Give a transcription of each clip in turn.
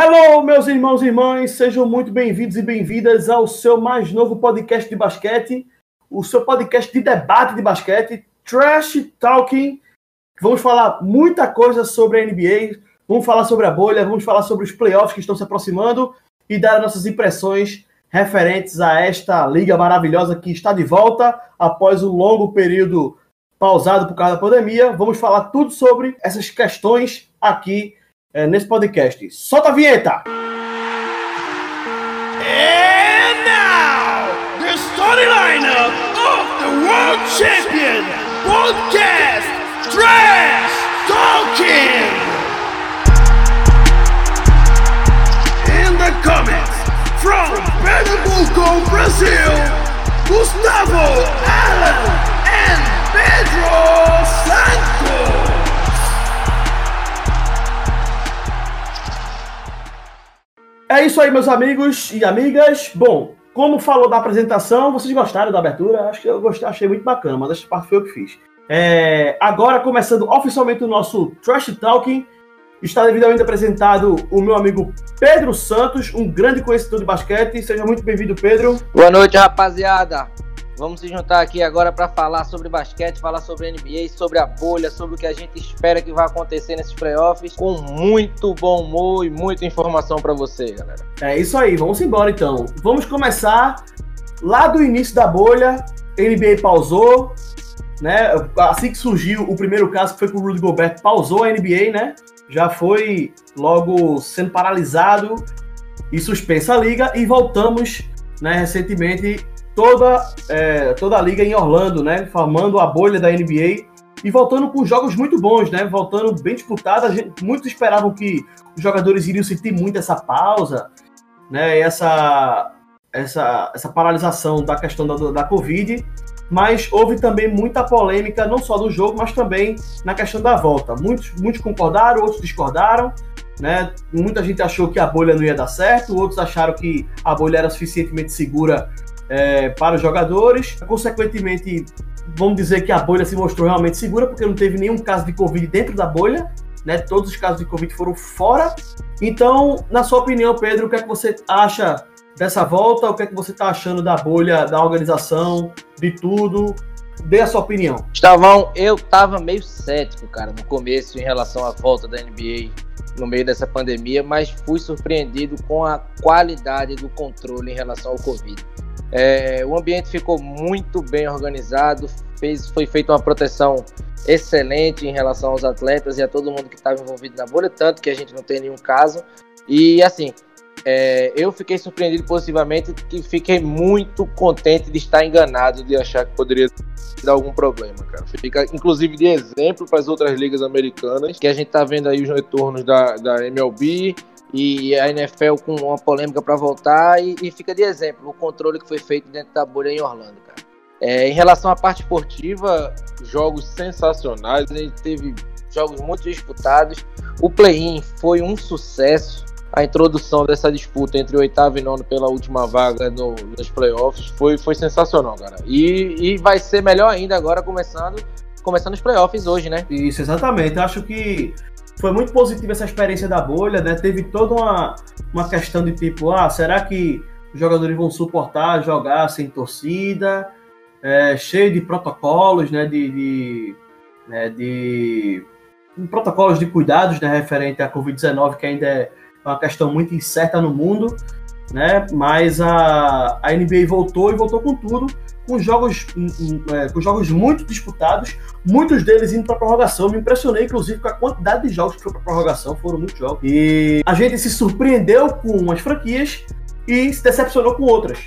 Hello, meus irmãos e irmãs, sejam muito bem-vindos e bem-vindas ao seu mais novo podcast de basquete, o seu podcast de debate de basquete, Trash Talking. Vamos falar muita coisa sobre a NBA, vamos falar sobre a bolha, vamos falar sobre os playoffs que estão se aproximando e dar nossas impressões referentes a esta liga maravilhosa que está de volta após um longo período pausado por causa da pandemia. Vamos falar tudo sobre essas questões aqui é, nesse podcast. Solta a vinheta! And now, the starting lineup of the World Champion Podcast Trash Talking! In the comments, from Pernambuco, Brazil, Gustavo Allen and Pedro Santos! É isso aí, meus amigos e amigas. Bom, como falou da apresentação, vocês gostaram da abertura? Acho que eu gostei, achei muito bacana, mas essa parte foi eu que fiz. É, agora, começando oficialmente o nosso Trash Talking, está devidamente apresentado o meu amigo Pedro Santos, um grande conhecedor de basquete. Seja muito bem-vindo, Pedro. Boa noite, rapaziada. Vamos se juntar aqui agora para falar sobre basquete, falar sobre NBA, sobre a bolha, sobre o que a gente espera que vai acontecer nesses playoffs, com muito bom humor e muita informação para você, galera. É isso aí, vamos embora então. Vamos começar lá do início da bolha. NBA pausou, né? Assim que surgiu o primeiro caso, que foi com o Rudy Gobert, pausou a NBA, né? Já foi logo sendo paralisado e suspensa a liga e voltamos, né, recentemente toda, é, toda a liga em Orlando, né? Formando a bolha da NBA e voltando com jogos muito bons, né? Voltando bem disputados. Muitos esperavam que os jogadores iriam sentir muito essa pausa, né? E essa, essa, essa paralisação da questão da, da Covid. Mas houve também muita polêmica, não só no jogo, mas também na questão da volta. Muitos, muitos concordaram, outros discordaram. Né? Muita gente achou que a bolha não ia dar certo, outros acharam que a bolha era suficientemente segura é, para os jogadores. Consequentemente, vamos dizer que a bolha se mostrou realmente segura, porque não teve nenhum caso de Covid dentro da bolha. Né? Todos os casos de Covid foram fora. Então, na sua opinião, Pedro, o que é que você acha dessa volta? O que é que você está achando da bolha, da organização, de tudo? Dê a sua opinião. Estavão, eu tava meio cético, cara, no começo em relação à volta da NBA no meio dessa pandemia, mas fui surpreendido com a qualidade do controle em relação ao Covid. É, o ambiente ficou muito bem organizado, fez, foi feita uma proteção excelente em relação aos atletas e a todo mundo que estava envolvido na bolha, tanto que a gente não tem nenhum caso. E assim, é, eu fiquei surpreendido positivamente e fiquei muito contente de estar enganado de achar que poderia dar algum problema, cara. Fica inclusive de exemplo para as outras ligas americanas, que a gente está vendo aí os retornos da, da MLB, e a NFL com uma polêmica para voltar e, e, fica de exemplo o controle que foi feito dentro da bolha em Orlando, cara. É, em relação à parte esportiva, jogos sensacionais, a gente teve jogos muito disputados. O play-in foi um sucesso. A introdução dessa disputa entre o oitavo e nono pela última vaga no, nos playoffs foi, foi sensacional, cara. E, e vai ser melhor ainda agora começando começando os playoffs hoje, né? Isso, exatamente. Acho que foi muito positiva essa experiência da bolha, né? Teve toda uma, uma questão de tipo, ah, será que os jogadores vão suportar jogar sem torcida? É, cheio de protocolos, né? De, de, né, de protocolos de cuidados, né? Referente à Covid-19, que ainda é uma questão muito incerta no mundo, né? Mas a, a NBA voltou e voltou com tudo com jogos, é, com jogos muito disputados, muitos deles indo para prorrogação. Me impressionei, inclusive, com a quantidade de jogos que foi para prorrogação, foram muitos jogos. E a gente se surpreendeu com umas franquias e se decepcionou com outras.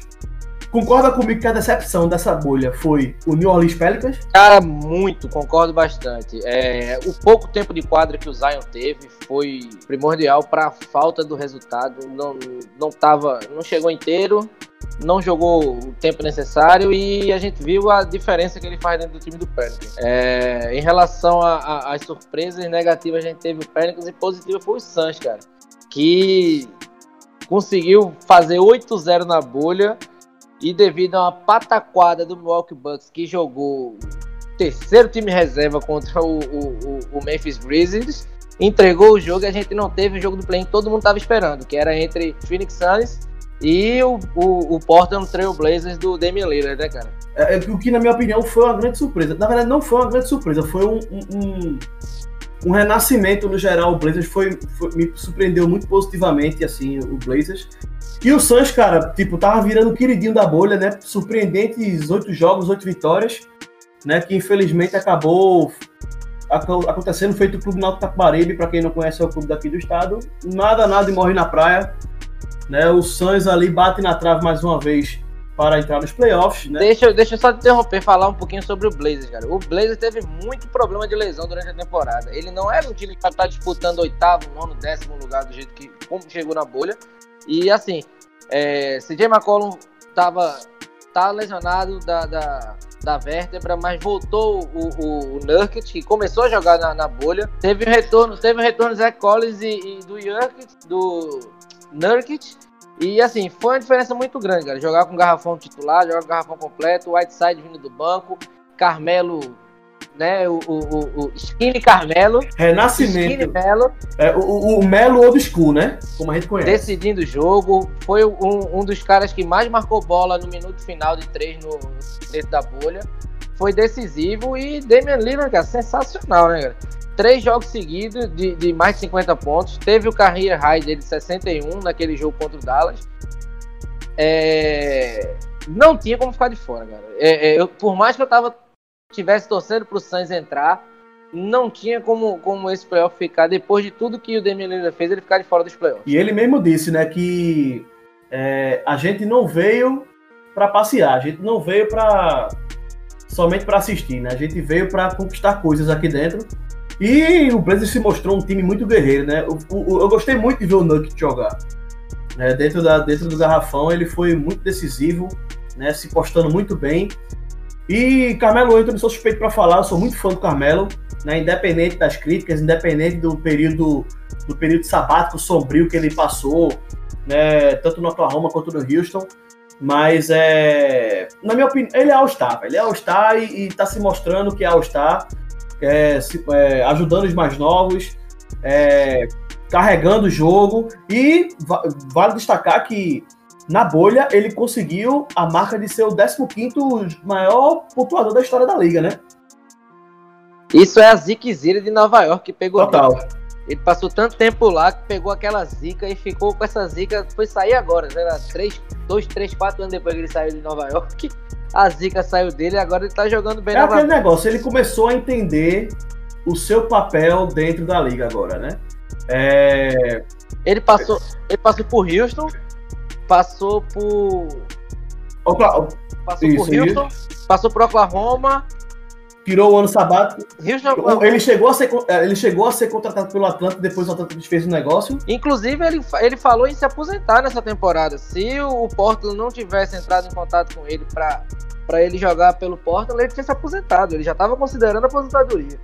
Concorda comigo que a decepção dessa bolha foi o New Orleans Pelicans? Cara, muito, concordo bastante. É, o pouco tempo de quadra que o Zion teve foi primordial para a falta do resultado. Não, não, tava, não chegou inteiro não jogou o tempo necessário e a gente viu a diferença que ele faz dentro do time do Pelicans. É, em relação às surpresas negativas, a gente teve o Pelicans e positiva foi o Suns, cara, que conseguiu fazer 8-0 na bolha e devido a uma pataquada do Milwaukee Bucks que jogou terceiro time reserva contra o, o, o Memphis Grizzlies, entregou o jogo e a gente não teve o jogo do play que todo mundo estava esperando, que era entre Phoenix Suns e o, o, o Portland Trail Blazers do Damian Lillard, né, cara? É, é, o que, na minha opinião, foi uma grande surpresa. Na verdade, não foi uma grande surpresa, foi um, um, um renascimento no geral. O Blazers foi, foi, me surpreendeu muito positivamente, assim, o Blazers. E o Suns, cara, tipo, tava virando o queridinho da bolha, né? Surpreendentes oito jogos, oito vitórias, né? Que infelizmente acabou acontecendo feito o Clube Náutico Capibaribe, para quem não conhece é o clube daqui do estado. Nada, nada e morre na praia. Né? O Suns ali bate na trave mais uma vez para entrar nos playoffs, né? Deixa, deixa eu só te interromper falar um pouquinho sobre o Blazers, cara. O Blazers teve muito problema de lesão durante a temporada. Ele não era um time que tá disputando oitavo, nono, décimo lugar do jeito que como chegou na bolha. E assim, é, CJ McCollum tava tá lesionado da, da, da vértebra, mas voltou o, o, o Nurkic, que começou a jogar na, na bolha. Teve o retorno, teve o retorno Zach Collins e, e do Nurkic, do Nurkic. E assim, foi uma diferença muito grande, cara. Jogar com garrafão titular, jogar com garrafão completo, Whiteside vindo do banco, Carmelo né? O, o, o Skinny Carmelo. Renascimento. Skinny Melo. É, o, o Melo Old School, né? Como a gente conhece. Decidindo o jogo. Foi um, um dos caras que mais marcou bola no minuto final de três no, dentro da bolha. Foi decisivo e Damian Lillard, cara, sensacional, né, cara? Três jogos seguidos de, de mais de 50 pontos. Teve o career high dele de 61 naquele jogo contra o Dallas. É... Não tinha como ficar de fora, cara. É, é, eu, por mais que eu tava tivesse torcendo para o Suns entrar, não tinha como, como esse playoff ficar, depois de tudo que o Damian Lillard fez, ele ficar de fora dos playoffs. E ele mesmo disse, né, que é, a gente não veio para passear, a gente não veio para somente para assistir, né? A gente veio para conquistar coisas aqui dentro. E o Blazers se mostrou um time muito guerreiro, né? Eu, eu, eu gostei muito de ver o Nuggets jogar. É, dentro, da, dentro do garrafão, ele foi muito decisivo, né? Se postando muito bem. E Carmelo Anthony, sou suspeito para falar, eu sou muito fã do Carmelo, né? independente das críticas, independente do período do período sabático sombrio que ele passou, né? tanto no Oklahoma quanto no Houston. Mas é, na minha opinião, ele é All-Star, ele é All-Star e, está se mostrando que é All-Star, é, é, ajudando os mais novos, é, carregando o jogo. E vale destacar que na bolha, ele conseguiu a marca de ser o 15 maior pontuador da história da liga, né? Isso é a ziquezira de Nova York que pegou. Total. Ele. ele passou tanto tempo lá que pegou aquela zica e ficou com essa zica. Foi sair agora, né? Três, dois, três, quatro anos depois que ele saiu de Nova York. A zica saiu dele e agora ele tá jogando bem É aquele negócio, ele começou a entender o seu papel dentro da liga agora, né? É... Ele passou, ele passou por Houston, passou por. Opa, passou isso, por Houston, isso. passou por Oklahoma. Tirou o ano sabático. Houston, ele, chegou a ser, é, ele chegou a ser contratado pelo Atlanta, depois o Atlanta fez o um negócio. Inclusive, ele, ele falou em se aposentar nessa temporada. Se o Portland não tivesse entrado em contato com ele para ele jogar pelo Portland, ele tinha se aposentado. Ele já estava considerando a aposentadoria.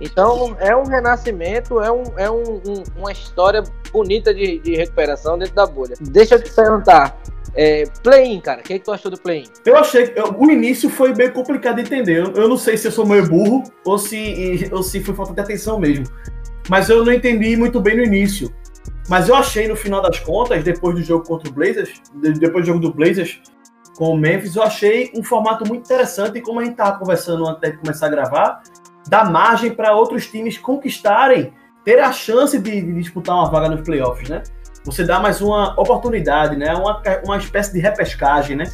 Então é um renascimento, é, um, é um, um, uma história bonita de, de, recuperação dentro da bolha. Deixa eu te perguntar. É, play-in, cara, o que, é que tu achou do play-in? Eu achei que o início foi bem complicado de entender. Eu, eu não sei se eu sou meio burro ou se, ou se foi falta de atenção mesmo. Mas eu não entendi muito bem no início. Mas eu achei, no final das contas, depois do jogo contra o Blazers, depois do jogo do Blazers com o Memphis, eu achei um formato muito interessante. E como a gente estava conversando antes de começar a gravar, dá margem para outros times conquistarem, ter a chance de, de, disputar uma vaga nos playoffs, né? Você dá mais uma oportunidade, né? Uma, uma espécie de repescagem, né?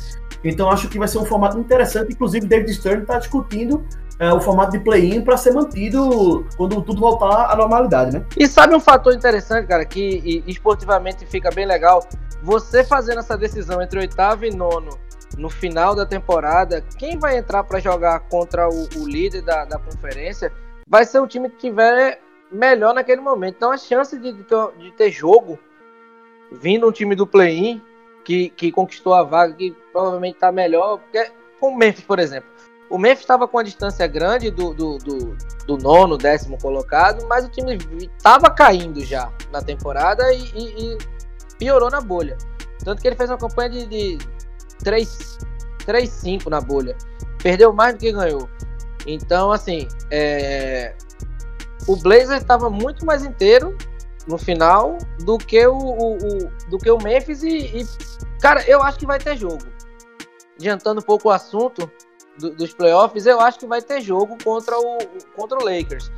Então acho que vai ser um formato interessante. Inclusive, David Stern está discutindo é, o formato de play-in para ser mantido quando tudo voltar à normalidade, né? E sabe um fator interessante, cara, que esportivamente fica bem legal? Você fazendo essa decisão entre oitavo e nono no final da temporada, quem vai entrar para jogar contra o, o líder da, da, conferência vai ser o time que tiver melhor naquele momento. Então a chance de, de, ter, de ter jogo vindo um time do play-in que, que conquistou a vaga, que provavelmente está melhor, porque, com o Memphis, por exemplo. O Memphis estava com a distância grande do, do, do, do, nono, décimo colocado, mas o time estava caindo já na temporada e, e, e, piorou na bolha. Tanto que ele fez uma campanha de, de 3-5 na bolha. Perdeu mais do que ganhou. Então, assim, é... o Blazer estava muito mais inteiro no final do que o, o, o do que o Memphis e, e, cara, eu acho que vai ter jogo. Adiantando um pouco o assunto do, dos playoffs, eu acho que vai ter jogo contra o contra o Lakers.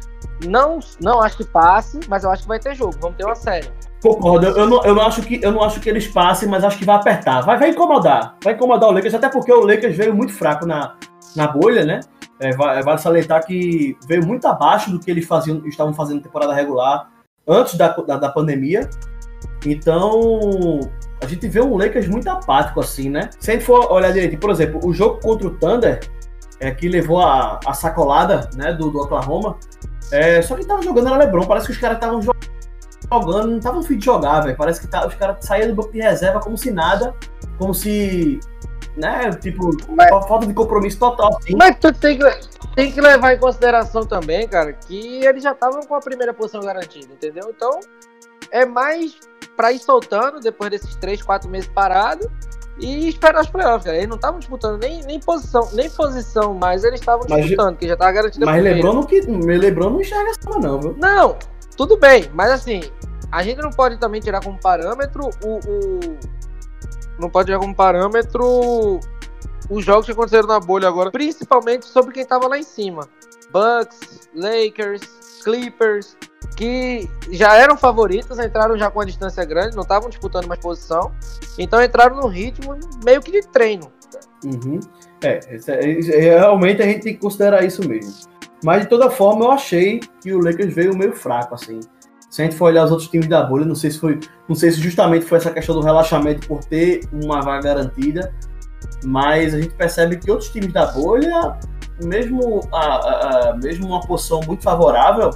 Não, não acho que passe, mas eu acho que vai ter jogo. Vamos ter uma série. Concordo, eu não, eu não, acho que, eu não acho que eles passem, mas acho que vai apertar. Vai, vai incomodar. Vai incomodar o Lakers, até porque o Lakers veio muito fraco na, na bolha, né? É, vale salientar que veio muito abaixo do que eles faziam, estavam fazendo temporada regular antes da, da, da, pandemia. Então, a gente vê um Lakers muito apático, assim, né? Se a gente for olhar direito, por exemplo, o jogo contra o Thunder, é, que levou a, a sacolada né, do, do Oklahoma, é, só que tava jogando era LeBron, parece que os caras estavam jogando, não estavam fim de jogar, velho. Parece que tá, os caras saíam do banco de reserva como se nada, como se né? Tipo, mas, falta de compromisso total. Sim. Mas tu tem que, tem que levar em consideração também, cara, que eles já estavam com a primeira posição garantida, entendeu? Então, é mais para ir soltando depois desses 3, 4 meses parado e esperar os playoffs, cara. Eles não estavam disputando nem, nem posição, nem posição, mas eles estavam disputando, que já tava garantido. Mas lembrando que lembrando não enxerga essa não, viu? Não, tudo bem, mas assim, a gente não pode também tirar como parâmetro o, o não pode ter como parâmetro os jogos que aconteceram na bolha agora, principalmente sobre quem tava lá em cima. Bucks, Lakers, Clippers, que já eram favoritos, entraram já com a distância grande, não estavam disputando mais posição, então entraram no ritmo meio que de treino. Uhum. É, é, realmente a gente tem que considerar isso mesmo. Mas de toda forma, eu achei que o Lakers veio meio fraco, assim. Se a gente for olhar os outros times da bolha, não sei se foi, não sei se justamente foi essa questão do relaxamento por ter uma vaga garantida, mas a gente percebe que outros times da bolha, mesmo a, a, a mesmo uma posição muito favorável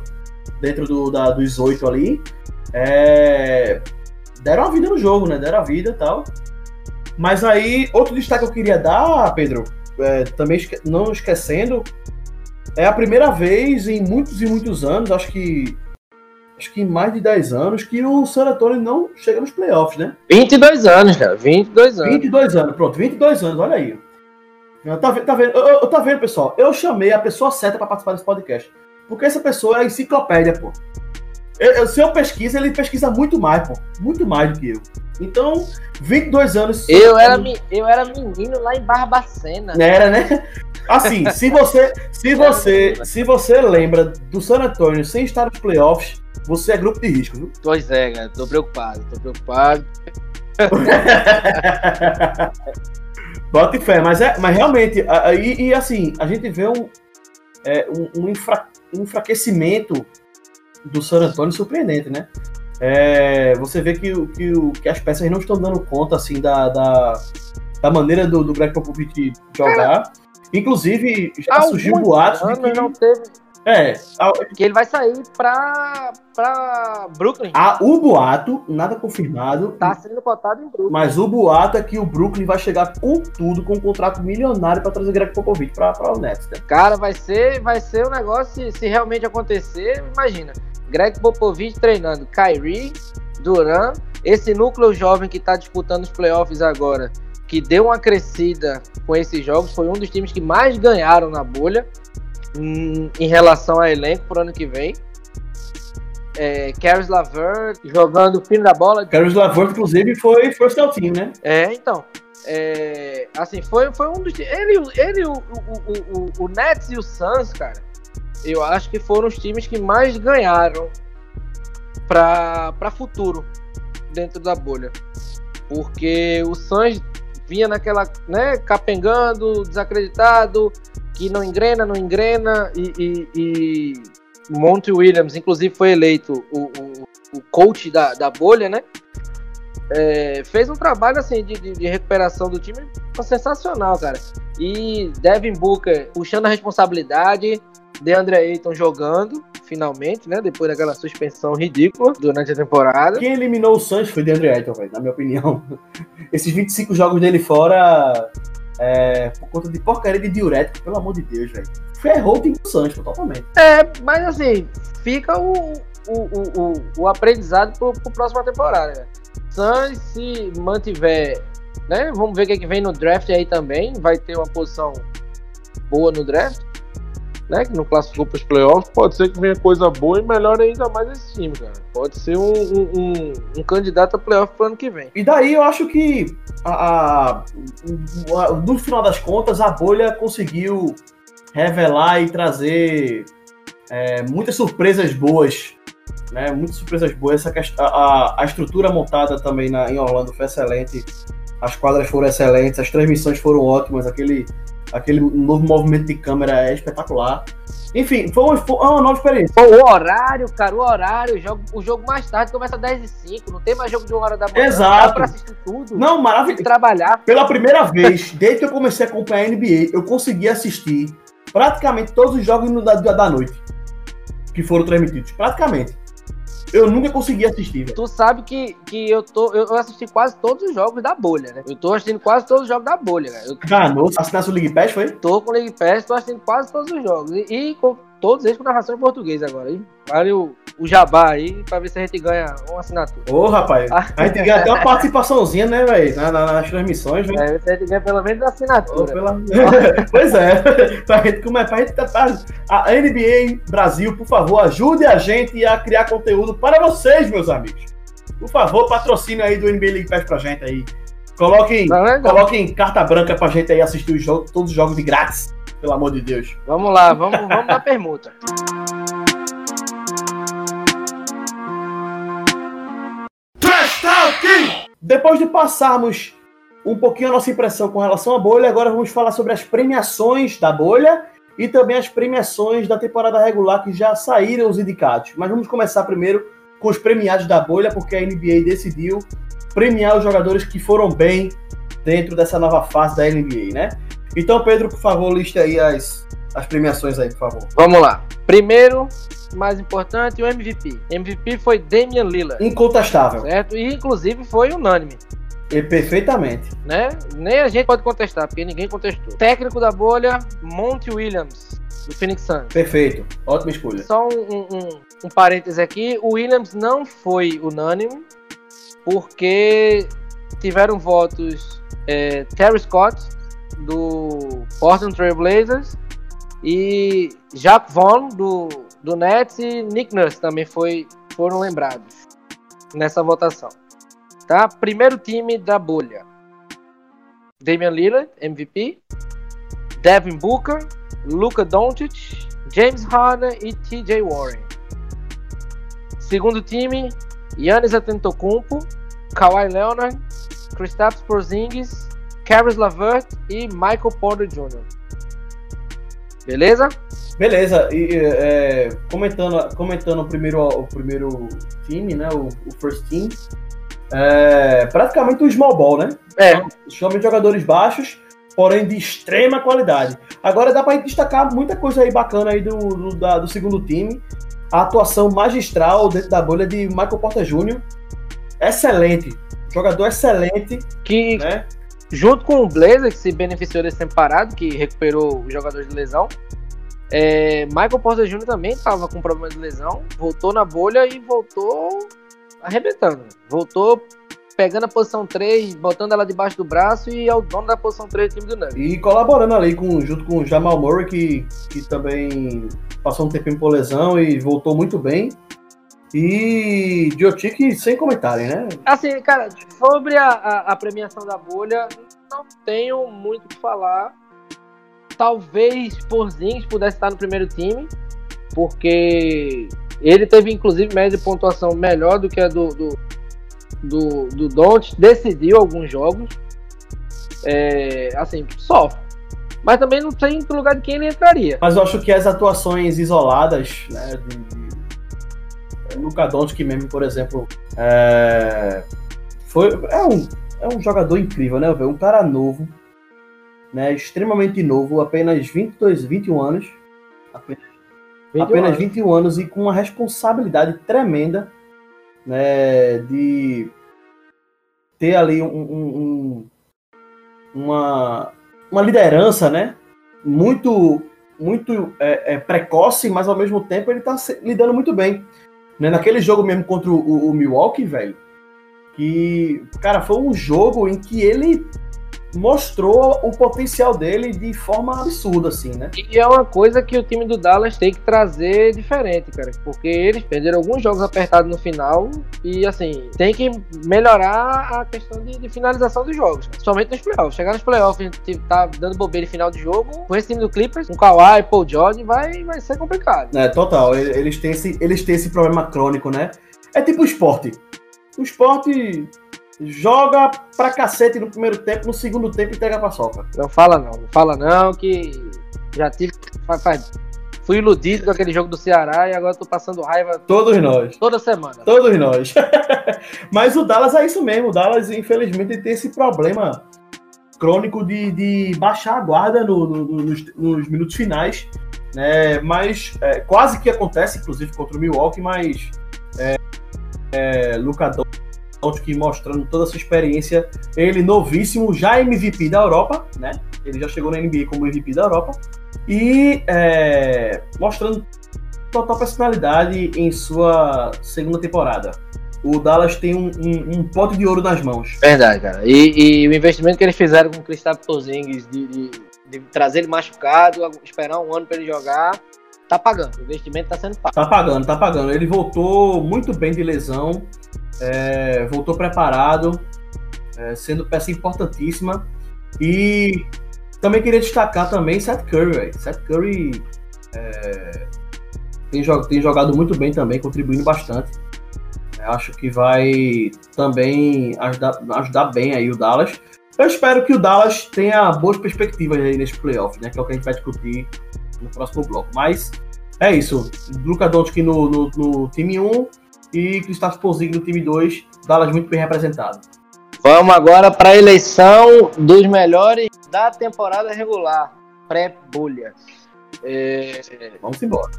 dentro do, da, dos oito ali, é, deram a vida no jogo, né? Deram a vida tal. Mas aí, outro destaque que eu queria dar, Pedro, é, também não esquecendo, é a primeira vez em muitos e muitos anos, acho que acho que em mais de 10 anos, que o San Antonio não chega nos playoffs, né? 22 anos, cara. 22 anos. 22 anos, pronto, 22 anos, olha aí. Tá, tá vendo, eu, eu, tá vendo, pessoal? Eu chamei a pessoa certa para participar desse podcast. Porque essa pessoa é enciclopédia, pô. Eu, eu, se eu pesquiso, ele pesquisa muito mais, pô. Muito mais do que eu. Então, 22 anos. Eu era, eu era menino lá em Barbacena. Era, né? Assim, se você, se você, se você lembra do San Antonio sem estar nos playoffs, você é grupo de risco, viu? Pois é, cara. Tô preocupado, tô preocupado. Bote fé, mas, é, mas realmente, e, e assim, a gente vê um, é, um, um, enfra, um enfraquecimento do San Antonio surpreendente, né? É, você vê que, que, que as peças não estão dando conta assim da, da, da maneira do, do Greg Popovich jogar. Cara, Inclusive, já surgiu boatos de que... não teve é. Que ele vai sair pra, pra Brooklyn. Ah, o boato, nada confirmado. Tá sendo cotado em Brooklyn. Mas o boato é que o Brooklyn vai chegar com tudo, com um contrato milionário pra trazer Greg Popovich pra, pra o Nets. Né? Cara, vai ser, vai ser um negócio, se, se realmente acontecer, imagina. Greg Popovich treinando Kyrie, Duran, esse núcleo jovem que tá disputando os playoffs agora, que deu uma crescida com esses jogos, foi um dos times que mais ganharam na bolha em, relação a elenco pro ano que vem. É, Caris Lavert jogando o fim da bola. Caris Lavert, inclusive, foi first out team, né? É, então. É, assim, foi, foi um dos. Ele, ele o, o, o, o Nets e o Suns, cara, eu acho que foram os times que mais ganharam para futuro dentro da bolha. Porque o Suns vinha naquela, né, capengando, desacreditado, que não engrena, não engrena, e, e, e Monty Williams, inclusive, foi eleito o, o, o coach da, da bolha, né? É, fez um trabalho assim de, de, de, recuperação do time sensacional, cara. E Devin Booker puxando a responsabilidade, DeAndre Ayton jogando, finalmente, né? Depois daquela suspensão ridícula durante a temporada. Quem eliminou o Suns foi DeAndre Ayton, véio, na minha opinião. Esses 25 jogos dele fora é, por conta de porcaria de diurético, pelo amor de Deus, velho. Ferrou o time do totalmente. É, mas assim, fica o, o, o, o, aprendizado pro, pro próxima temporada, né? Se mantiver, né? Vamos ver o que, é que vem no draft aí também. Vai ter uma posição boa no draft. Né, que não classificou para os playoffs, pode ser que venha coisa boa e melhore ainda mais esse time, cara. Pode ser um, um, um, candidato a playoff para ano que vem. E daí eu acho que, a, a, a, no final das contas, a bolha conseguiu revelar e trazer é, muitas surpresas boas. Né, muitas surpresas boas. Essa a, a estrutura montada também na, em Orlando foi excelente. As quadras foram excelentes, as transmissões foram ótimas, aquele aquele novo movimento de câmera é espetacular. Enfim, foi uma, foi uma nova experiência. O horário, cara, o horário, o jogo, o jogo mais tarde começa às 10 e 5 não tem mais jogo de uma hora da manhã. Exato. pra assistir tudo. Não, maravilhoso. trabalhar. Pela primeira vez, desde que eu comecei a acompanhar a NBA, eu consegui assistir praticamente todos os jogos da, da noite que foram transmitidos. Praticamente. Eu nunca consegui assistir, Tu sabe que, que eu tô. Eu assisti quase todos os jogos da bolha, né? Eu tô assistindo quase todos os jogos da bolha, cara. Eu... Ah, não, assinasse o League Pass, foi? Tô com o League Pass, tô assistindo quase todos os jogos. E, e com todos eles com narração em português agora, hein? Vale o, o jabá aí pra ver se a gente ganha uma assinatura. Ô, rapaz, ah. a gente ganha até uma participaçãozinha, né, velho? Na, na, nas transmissões, velho. É, a gente ganha pelo menos a assinatura. Pela... pois é. pra gente, como é, pra gente tá, A NBA Brasil, por favor, ajude a gente a criar conteúdo para vocês, meus amigos. Por favor, patrocine aí do NBA League Pass pra gente aí. Coloquem, tá coloquem carta branca pra gente aí assistir os jogos, todos os jogos de grátis. Pelo amor de Deus. Vamos lá, vamos, vamos na permuta. Depois de passarmos um pouquinho a nossa impressão com relação à bolha, agora vamos falar sobre as premiações da bolha e também as premiações da temporada regular que já saíram os indicados. Mas vamos começar primeiro com os premiados da bolha, porque a NBA decidiu premiar os jogadores que foram bem dentro dessa nova fase da NBA, né? Então, Pedro, por favor, liste aí as, as premiações aí, por favor. Vamos lá. Primeiro, mais importante, o MVP. MVP foi Damian Lillard. Incontestável. Certo? E inclusive foi unânime. E perfeitamente. Né? Nem a gente pode contestar, porque ninguém contestou. Técnico da bolha, Monty Williams, do Phoenix Suns. Perfeito. Ótima escolha. Só um, um, um parêntese aqui. O Williams não foi unânime, porque tiveram votos é, Terry Scott, do Portland Trail Blazers, e Jacques Vaughn, do, do Nets, e Nick Nurse também foi, foram lembrados nessa votação. Tá? Primeiro time da bolha. Damian Lillard, MVP. Devin Booker, Luka Doncic, James Harden e TJ Warren. Segundo time, Giannis Antetokounmpo, Kawhi Leonard, Kristaps Porzingis, Caris Lavert e Michael Porter Jr. Beleza? Beleza, e é, comentando, comentando o primeiro, o primeiro time, né? O, o first team. É, praticamente um small ball, né? É. Somente jogadores baixos, porém de extrema qualidade. Agora dá para destacar muita coisa aí bacana aí do, do, da, do segundo time. A atuação magistral dentro da bolha de Michael Porter Jr. Excelente. Jogador excelente. Que, né? Junto com o Blazer, que se beneficiou desse tempo parado, que recuperou os jogadores de lesão. É, Michael Porter Jr. também estava com problema de lesão, voltou na bolha e voltou arrebentando. Voltou pegando a posição 3, botando ela debaixo do braço e é o dono da posição 3 do time do Nuggets. E colaborando ali com, junto com o Jamal Murray, que, que também passou um tempinho por lesão e voltou muito bem. E Diotic sem comentário, né? Assim, cara, sobre a, a, a, premiação da bolha, não tenho muito o que falar. Talvez Porzingis pudesse estar no primeiro time, porque ele teve inclusive média de pontuação melhor do que a do, do, do, do Don't, decidiu alguns jogos. É, assim, sofre. Mas também não tem lugar de quem ele entraria. Mas eu acho que as atuações isoladas, né, de, Luka Doncic mesmo, por exemplo, é, foi, é, um, é um jogador incrível, né? Um cara novo, né? Extremamente novo, apenas 22, 21 anos. Apenas, 21 apenas anos. 21 anos e com uma responsabilidade tremenda, né? De ter ali um, um, um uma, uma liderança, né? Muito muito é, é, precoce, mas ao mesmo tempo ele está lidando muito bem. Né? Naquele jogo mesmo contra o, o Milwaukee, velho, que, cara, foi um jogo em que ele mostrou o potencial dele de forma absurda, assim, né? E é uma coisa que o time do Dallas tem que trazer diferente, cara. Porque eles perderam alguns jogos apertados no final e, assim, tem que melhorar a questão de, de finalização dos jogos. Somente nos playoffs. Chegar nos playoffs, a gente tá dando bobeira em final de jogo. Com esse time do Clippers, com Kawhi, Paul George, vai, vai ser complicado. É, total. Eles têm, esse, eles têm esse problema crônico, né? É tipo o esporte. O esporte joga pra cacete no primeiro tempo, no segundo tempo entrega pra soca. Não fala não, não fala não, que já tive. Faz, faz, fui iludido com aquele jogo do Ceará e agora tô passando raiva. Todos nós. Toda semana. Todos nós. Mas o Dallas é isso mesmo. O Dallas, infelizmente, tem esse problema crônico de, de baixar a guarda no, no, nos, nos, minutos finais. Né? Mas é, quase que acontece, inclusive, contra o Milwaukee, mas é, é, Luca Doncic mostrando toda a sua experiência, ele novíssimo, já MVP da Europa, né? Ele já chegou na NBA como MVP da Europa e é, mostrando total personalidade em sua segunda temporada. O Dallas tem um, um, um, pote de ouro nas mãos. Verdade, cara. E, e o investimento que eles fizeram com o Kristaps Porzingis de, de, de, trazer ele machucado, esperar um ano para ele jogar, tá pagando. O investimento tá sendo pago. Tá pagando, tá pagando. Ele voltou muito bem de lesão é, voltou preparado, é, sendo peça importantíssima. E também queria destacar também Seth Curry, véio. Seth Curry é, tem, tem, jogado muito bem também, contribuindo bastante. É, acho que vai também ajudar, ajudar bem aí o Dallas. Eu espero que o Dallas tenha boas perspectivas aí nesse playoff, né? Que é o que a gente vai discutir no próximo bloco. Mas é isso. Luca Doncic no, no, no time 1, e Cristóvão Porzingis no time 2, Dallas muito bem representado. Vamos agora para a eleição dos melhores da temporada regular, pré-bolha. É... Vamos embora.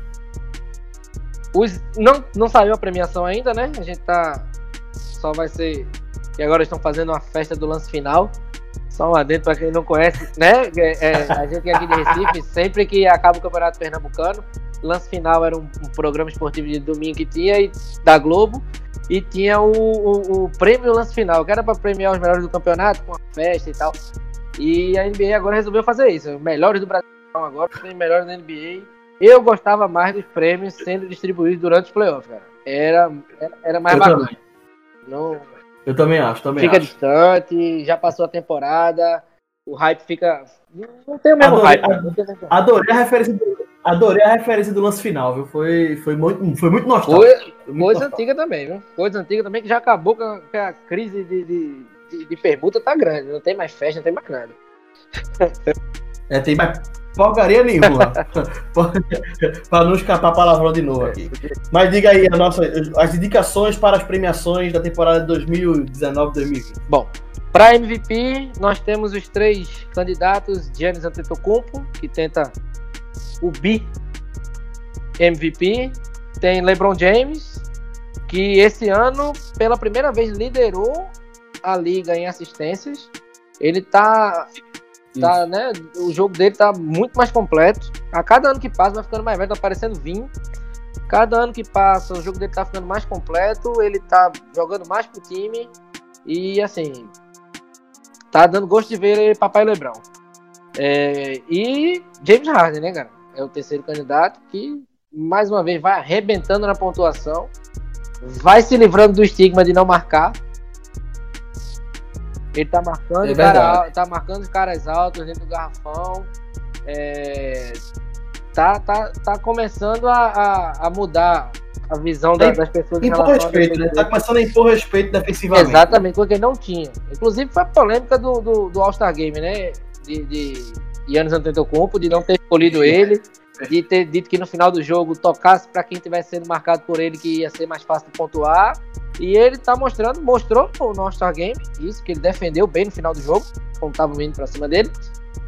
Os... Não, não saiu a premiação ainda, né? A gente tá. Só vai ser. E agora estão fazendo uma festa do lance final. Só lá dentro, para quem não conhece, né? É, é, a gente aqui de Recife, sempre que acaba o Campeonato Pernambucano, Lance Final era um, um, programa esportivo de domingo que tinha e, da Globo. E tinha o, o, o prêmio Lance Final, que era para premiar os melhores do campeonato, com a festa e tal. E a NBA agora resolveu fazer isso. Os melhores do Brasil agora, os melhores da NBA. Eu gostava mais dos prêmios sendo distribuídos durante os playoffs, cara. Era, era, era mais Eu bacana. Também. Não, Eu também acho, também fica acho. distante, já passou a temporada, o hype fica. Não tem o mesmo adorei, hype. Adorei a referência do, Adorei a referência do lance final, viu? Foi, foi, muito, foi muito nostálgico. Coisa, foi muito coisa antiga também, viu? Coisa antiga também que já acabou com a, com a crise de, de, de, de, permuta tá grande. Não tem mais festa, não tem mais nada. É, tem mais porcaria nenhuma. para não escapar palavrão de novo aqui. Mas diga aí a nossa, as indicações para as premiações da temporada 2019-2020. Bom, para MVP, nós temos os três candidatos: Giannis Antetokounmpo, que tenta o B MVP, tem LeBron James, que esse ano, pela primeira vez, liderou a liga em assistências. Ele tá. tá né, o jogo dele tá muito mais completo. A cada ano que passa, vai ficando mais velho, tá parecendo vinho. Cada ano que passa, o jogo dele tá ficando mais completo. Ele tá jogando mais pro time. E assim. Tá dando gosto de ver papai Lebrão. É, e James Harden, né, cara? é o terceiro candidato que, mais uma vez, vai arrebentando na pontuação, vai se livrando do estigma de não marcar. Ele tá marcando, é cara, tá marcando os caras altos dentro do garrafão. É, tá, tá, tá começando a, a, a mudar a visão das, das pessoas. Impor respeito, né? Tá começando a impor respeito defensivamente. Exatamente, porque não tinha. Inclusive foi a polêmica do, do, do All-Star Game, né? De, de Yannis Antetokounmpo, de não ter escolhido ele, de ter dito que no final do jogo tocasse para quem tivesse sendo marcado por ele que ia ser mais fácil de pontuar. E ele tá mostrando, mostrou no All-Star Game, isso, que ele defendeu bem no final do jogo, como tava vindo pra cima dele.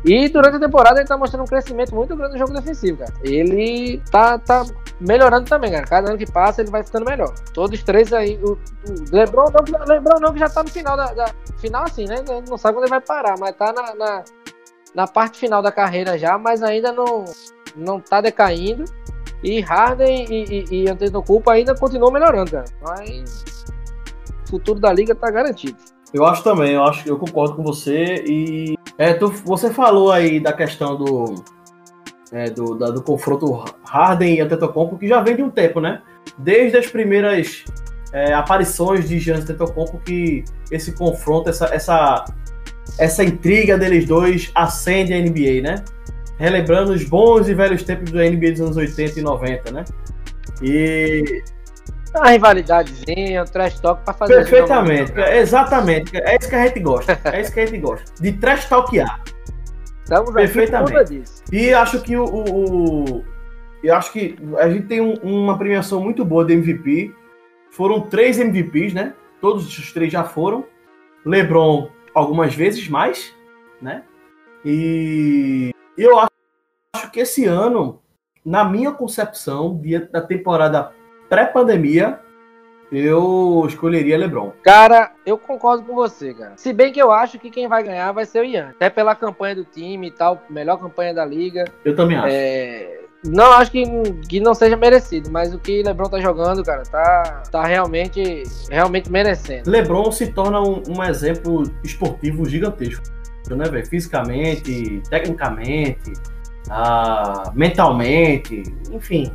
E durante a temporada ele tá mostrando um crescimento muito grande no jogo defensivo, cara. Ele tá, tá melhorando também, cara. Cada ano que passa ele vai ficando melhor. Todos os três aí. O, o Lebron, não, Lebron não que já tá no final da, da, Final assim, né? Não sabe quando ele vai parar, mas tá na, na na parte final da carreira já, mas ainda não, não tá decaindo. E Harden e, e, e Antetokounmpo ainda continuam melhorando, cara. Mas o futuro da liga tá garantido. Eu acho também, eu acho eu concordo com você. E é, tu, você falou aí da questão do, é, do, da, do confronto Harden e Antetokounmpo, que já vem de um tempo, né? Desde as primeiras é, aparições de Giannis Antetokounmpo que esse confronto, essa, essa, essa intriga deles dois acende a NBA, né? Relembrando os bons e velhos tempos do NBA dos anos 80 e 90, né? E uma rivalidadezinha, um trash talk pra fazer. Perfeitamente, exatamente. É isso que a gente gosta. É isso que a gente gosta. De trash talkear. Estamos Perfeitamente. E acho que o, o, o, Eu acho que a gente tem um, uma premiação muito boa de MVP. Foram três MVPs, né? Todos os três já foram. LeBron algumas vezes mais, né? E eu acho, que esse ano, na minha concepção, da temporada pré-pandemia, eu escolheria LeBron. Cara, eu concordo com você, cara. Se bem que eu acho que quem vai ganhar vai ser o Ian. Até pela campanha do time e tal, melhor campanha da liga. Eu também acho. É... Não acho que, que não seja merecido, mas o que LeBron tá jogando, cara, tá, tá realmente, realmente merecendo. LeBron se torna um, um exemplo esportivo gigantesco, né, velho? Fisicamente, tecnicamente, ah, mentalmente, enfim.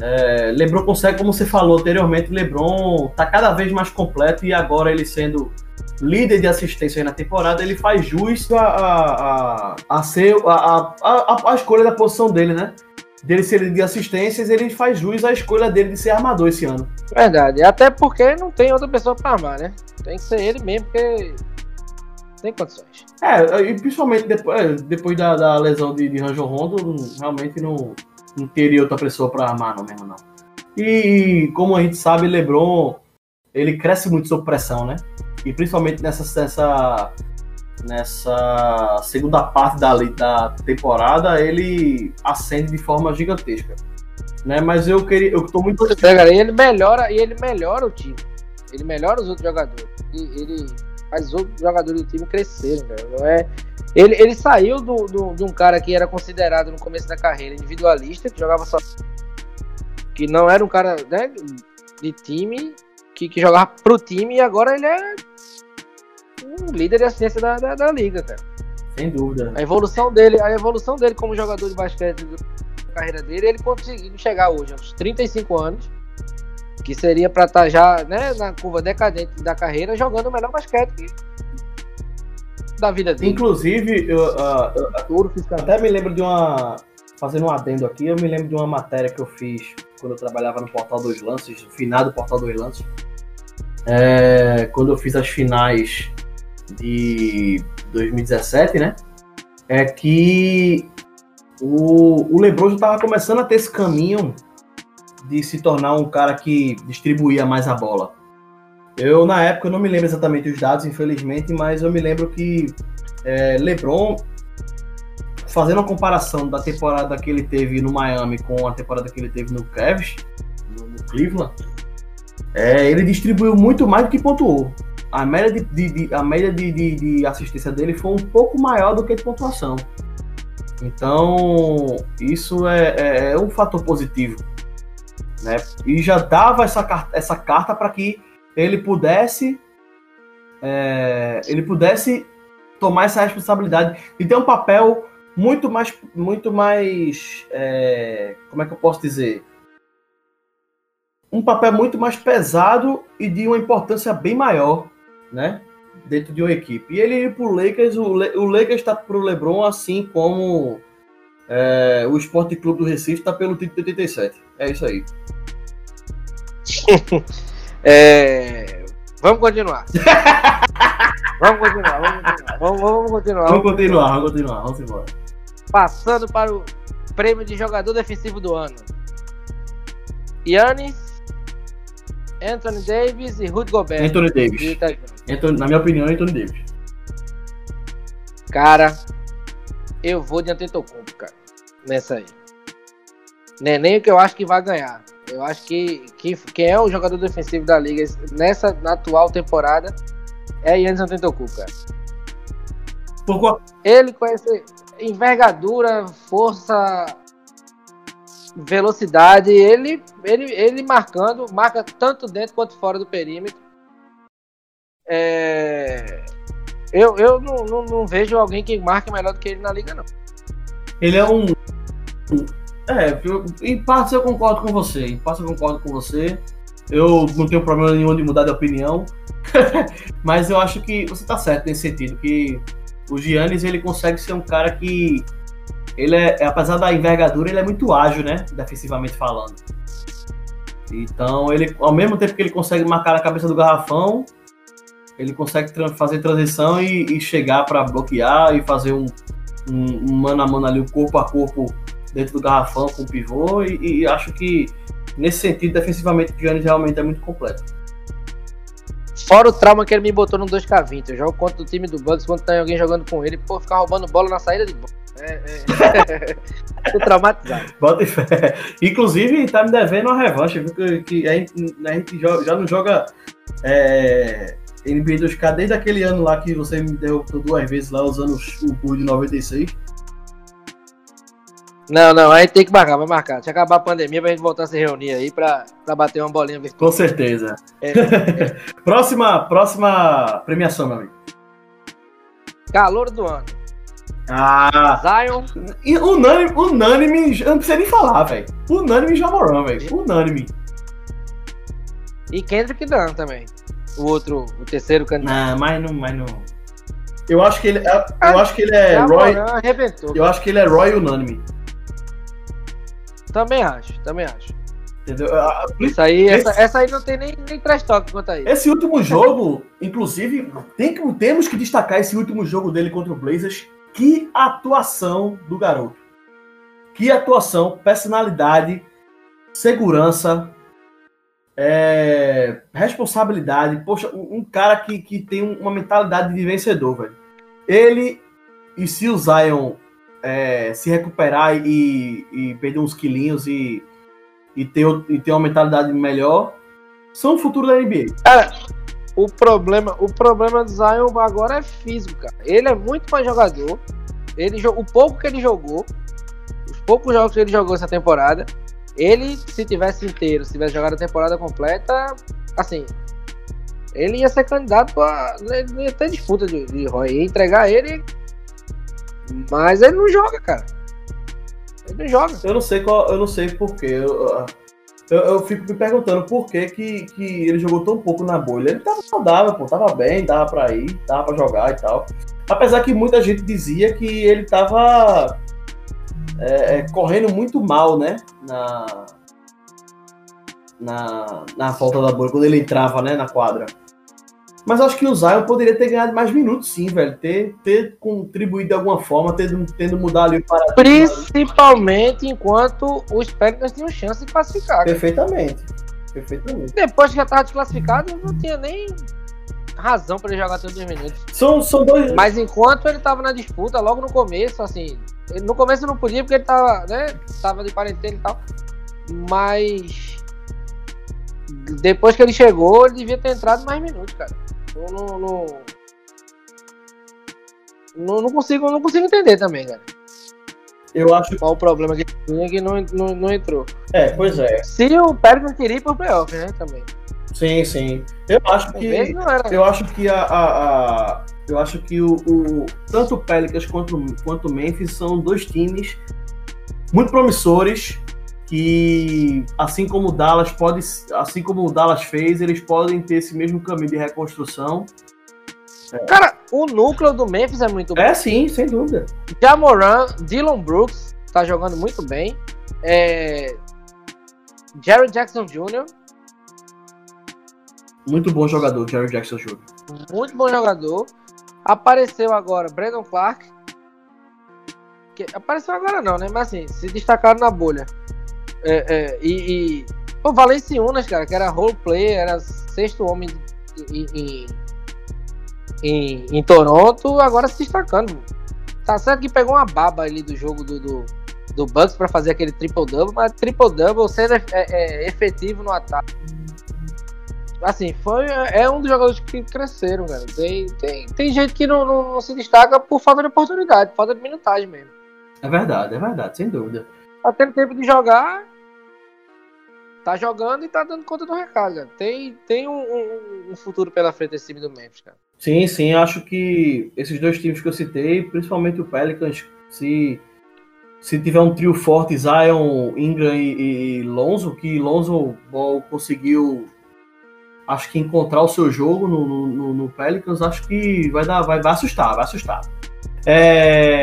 É, LeBron consegue, como você falou anteriormente, LeBron tá cada vez mais completo e agora ele sendo líder de assistência na temporada, ele faz jus a, a, a, ser a, a, a, escolha da posição dele, né? Dele ser de assistências, ele faz jus à escolha dele de ser armador esse ano. Verdade, até porque não tem outra pessoa para armar, né? Tem que ser ele mesmo, porque tem condições. É, e principalmente depois, é, depois da, da lesão de, de Ranjo Rondo, realmente não não teria outra pessoa para amar, não mesmo, não. E como a gente sabe, LeBron ele cresce muito sob pressão, né? E principalmente nessa, nessa, nessa segunda parte da, da temporada, ele acende de forma gigantesca. Né? Mas eu queria. Eu tô muito. E ele melhora, e ele melhora o time. Ele melhora os outros jogadores. Ele, ele faz os outros jogadores do time crescerem, é ele, ele saiu do, do, de um cara que era considerado no começo da carreira individualista, que jogava só. que não era um cara né, de time, que, que jogava pro time, e agora ele é um líder de assistência da, da, da, liga, cara. Sem dúvida. A evolução dele, a evolução dele como jogador de basquete da carreira dele, ele conseguiu chegar hoje aos 35 anos, que seria para estar tá já né, na curva decadente da carreira, jogando o melhor basquete que da vida dele. Inclusive, eu, uh, eu até me lembro de uma. Fazendo um adendo aqui, eu me lembro de uma matéria que eu fiz quando eu trabalhava no Portal dos Lances, no finado Portal dos Lances. É, quando eu fiz as finais de 2017, né? É que o, o Lebron já estava começando a ter esse caminho de se tornar um cara que distribuía mais a bola. Eu, na época, eu não me lembro exatamente os dados, infelizmente, mas eu me lembro que é, LeBron, fazendo a comparação da temporada que ele teve no Miami com a temporada que ele teve no Cavs, no, no Cleveland, é, ele distribuiu muito mais do que pontuou. A média, de, de, de a média de, de, assistência dele foi um pouco maior do que de pontuação. Então, isso é, é, é um fator positivo. Né? E já dava essa, essa carta para que ele pudesse é, ele pudesse tomar essa responsabilidade e ter um papel muito mais muito mais é, como é que eu posso dizer um papel muito mais pesado e de uma importância bem maior né dentro de uma equipe e ele ir para o Lakers o, Le, o Lakers está para o LeBron assim como é, o Esporte Clube do Recife está pelo título de 87 é isso aí É... Vamos continuar. vamos continuar, vamos continuar. Vamos, vamos continuar. Vamos continuar, vamos continuar, vamos embora. Passando para o prêmio de jogador defensivo do ano. Yannis, Anthony Davis e Rudy Gobert. Anthony Davis. Anthony, na minha opinião, Anthony Davis. Cara, eu vou de Antetokounmpo, cara. Nessa aí. Não é nem o que eu acho que vai ganhar. Eu acho que, que quem é o jogador defensivo da liga nessa na atual temporada é Yannis Antetokounmpo, cara. Por... Ele com essa envergadura, força, velocidade, ele, ele, ele marcando, marca tanto dentro quanto fora do perímetro. É... Eu, eu não, não, não vejo alguém que marque melhor do que ele na liga, não. Ele é um. É, em partes eu concordo com você. Em partes eu concordo com você. Eu não tenho problema nenhum de mudar de opinião. Mas eu acho que você tá certo nesse sentido. Que o Giannis ele consegue ser um cara que. Ele é, apesar da envergadura, ele é muito ágil, né? Defensivamente falando. Então, ele, ao mesmo tempo que ele consegue marcar a cabeça do garrafão, ele consegue tran- fazer transição e, e chegar para bloquear e fazer um, um, um mano a mano ali, o corpo a corpo dentro do garrafão com o pivô. E, e acho que, nesse sentido, defensivamente, o Giannis realmente é muito completo. Fora o trauma que ele me botou no 2K20. Eu jogo contra o time do Bucks, quando tem alguém jogando com ele, pô, ficar roubando bola na saída de bola. É, é. Tô traumatizado. Bota fé. Inclusive, tá me devendo uma revanche, viu? Que, que a gente, a gente jo- já não joga é, NBA 2K desde aquele ano lá que você me derrotou duas vezes lá usando o Bull de 96. Não, não, aí tem que marcar, vai marcar. Deixa acabar a pandemia pra gente voltar a se reunir aí pra, pra bater uma bolinha virtual. Com certeza. É. próxima, próxima premiação, meu amigo. Calor do ano. Ah, Zion, e unânime, unânime, eu não precisa nem falar, velho. Unânime Jamoran, velho. Unânime. e Kendrick Dunn também. O outro, o terceiro candidato. Não, mas não, mas não. Eu acho que ele, eu acho que ele é Roy, arrebentou. eu acho que ele é Roy unânime. Também acho, também acho. Entendeu? Ah, Isso aí, Esse- essa, essa aí não tem nem, nem trash talk quanto a isso. Esse último jogo, inclusive, tem que, temos que destacar esse último jogo dele contra o Blazers. Que atuação do garoto. Que atuação, personalidade, segurança, é, responsabilidade. Poxa, um, cara que, que tem uma mentalidade de vencedor, velho. Ele e se o Zion é, se recuperar e, e perder uns quilinhos e, e, ter, e ter uma mentalidade melhor, são o futuro da NBA. Cara, o problema, o problema do Zion agora é físico, cara. Ele é muito mais jogador. Ele, o pouco que ele jogou, os poucos jogos que ele jogou essa temporada, ele, se tivesse inteiro, se tivesse jogado a temporada completa, assim, ele ia ser candidato a. Ele não ia ter disputa de, de Roy. Ia entregar ele. Mas ele não joga, cara. Ele não joga. Eu não sei qual, eu não sei porquê. Eu, eu, eu fico me perguntando por que, que, que ele jogou tão pouco na bolha. Ele tava saudável, pô, tava bem, dava pra ir, dava pra jogar e tal. Apesar que muita gente dizia que ele tava é, é, correndo muito mal, né? Na, na, na volta da bolha, quando ele entrava né, na quadra. Mas acho que o Zion poderia ter ganhado mais minutos, sim, velho. Ter, ter contribuído de alguma forma, tendo, tendo mudado ali o paradigma. Principalmente enquanto os Pelicans tinham chance de classificar. cara. Perfeitamente. Perfeitamente. Depois que já tava desclassificado, não tinha nem razão pra ele jogar todos os minutos. São, são dois. Mas enquanto ele tava na disputa, logo no começo, assim, no começo não podia porque ele tava, né, tava de quarentena e tal. Mas depois que ele chegou, ele devia ter entrado mais minutos, cara. Eu não, não, não, não consigo, não consigo entender também, cara. Eu acho. Qual o problema que tinha que não, não, não entrou. É, pois é. Se o Pelicans queria ir pro playoff, né, também. Sim, sim. Eu acho que. não era. Eu acho que a. a- a- eu acho que o, o- Tanto o Pelicans quanto, quanto o Memphis são dois times muito promissores. Que assim como o Dallas pode. Assim como o Dallas fez, eles podem ter esse mesmo caminho de reconstrução. Cara, o núcleo do Memphis é muito bom. É sim, sem dúvida. Jamoran, Dylan Brooks tá jogando muito bem. É... Jerry Jackson Jr., Muito bom jogador, Jerry Jackson Jr. muito bom jogador. Apareceu agora Brandon Clark. Que apareceu agora não, né? Mas assim, se destacaram na bolha. É, é, e, e o Valenciunas, cara, que era role player, era sexto homem em, em, em, em Toronto, agora se destacando. Tá certo que pegou uma baba ali do jogo do, do, do Bucks pra fazer aquele triple-double, mas triple-double sendo é, é, efetivo no ataque. Assim, foi, é um dos jogadores que cresceram, cara. Tem, tem, tem gente que não, não, não se destaca por falta de oportunidade, por falta de minutagem mesmo. É verdade, é verdade, sem dúvida. Tá tendo tempo de jogar, tá jogando e tá dando conta do recado, cara. Tem, tem um, um- um futuro pela frente esse time do Memphis, cara. Sim, sim, acho que esses dois times que eu citei, principalmente o Pelicans, se, se tiver um trio forte, Zion, Ingram e, e Lonzo, que Lonzo conseguiu, acho que encontrar o seu jogo no, no, no, Pelicans, acho que vai dar, vai, vai assustar, vai assustar. É,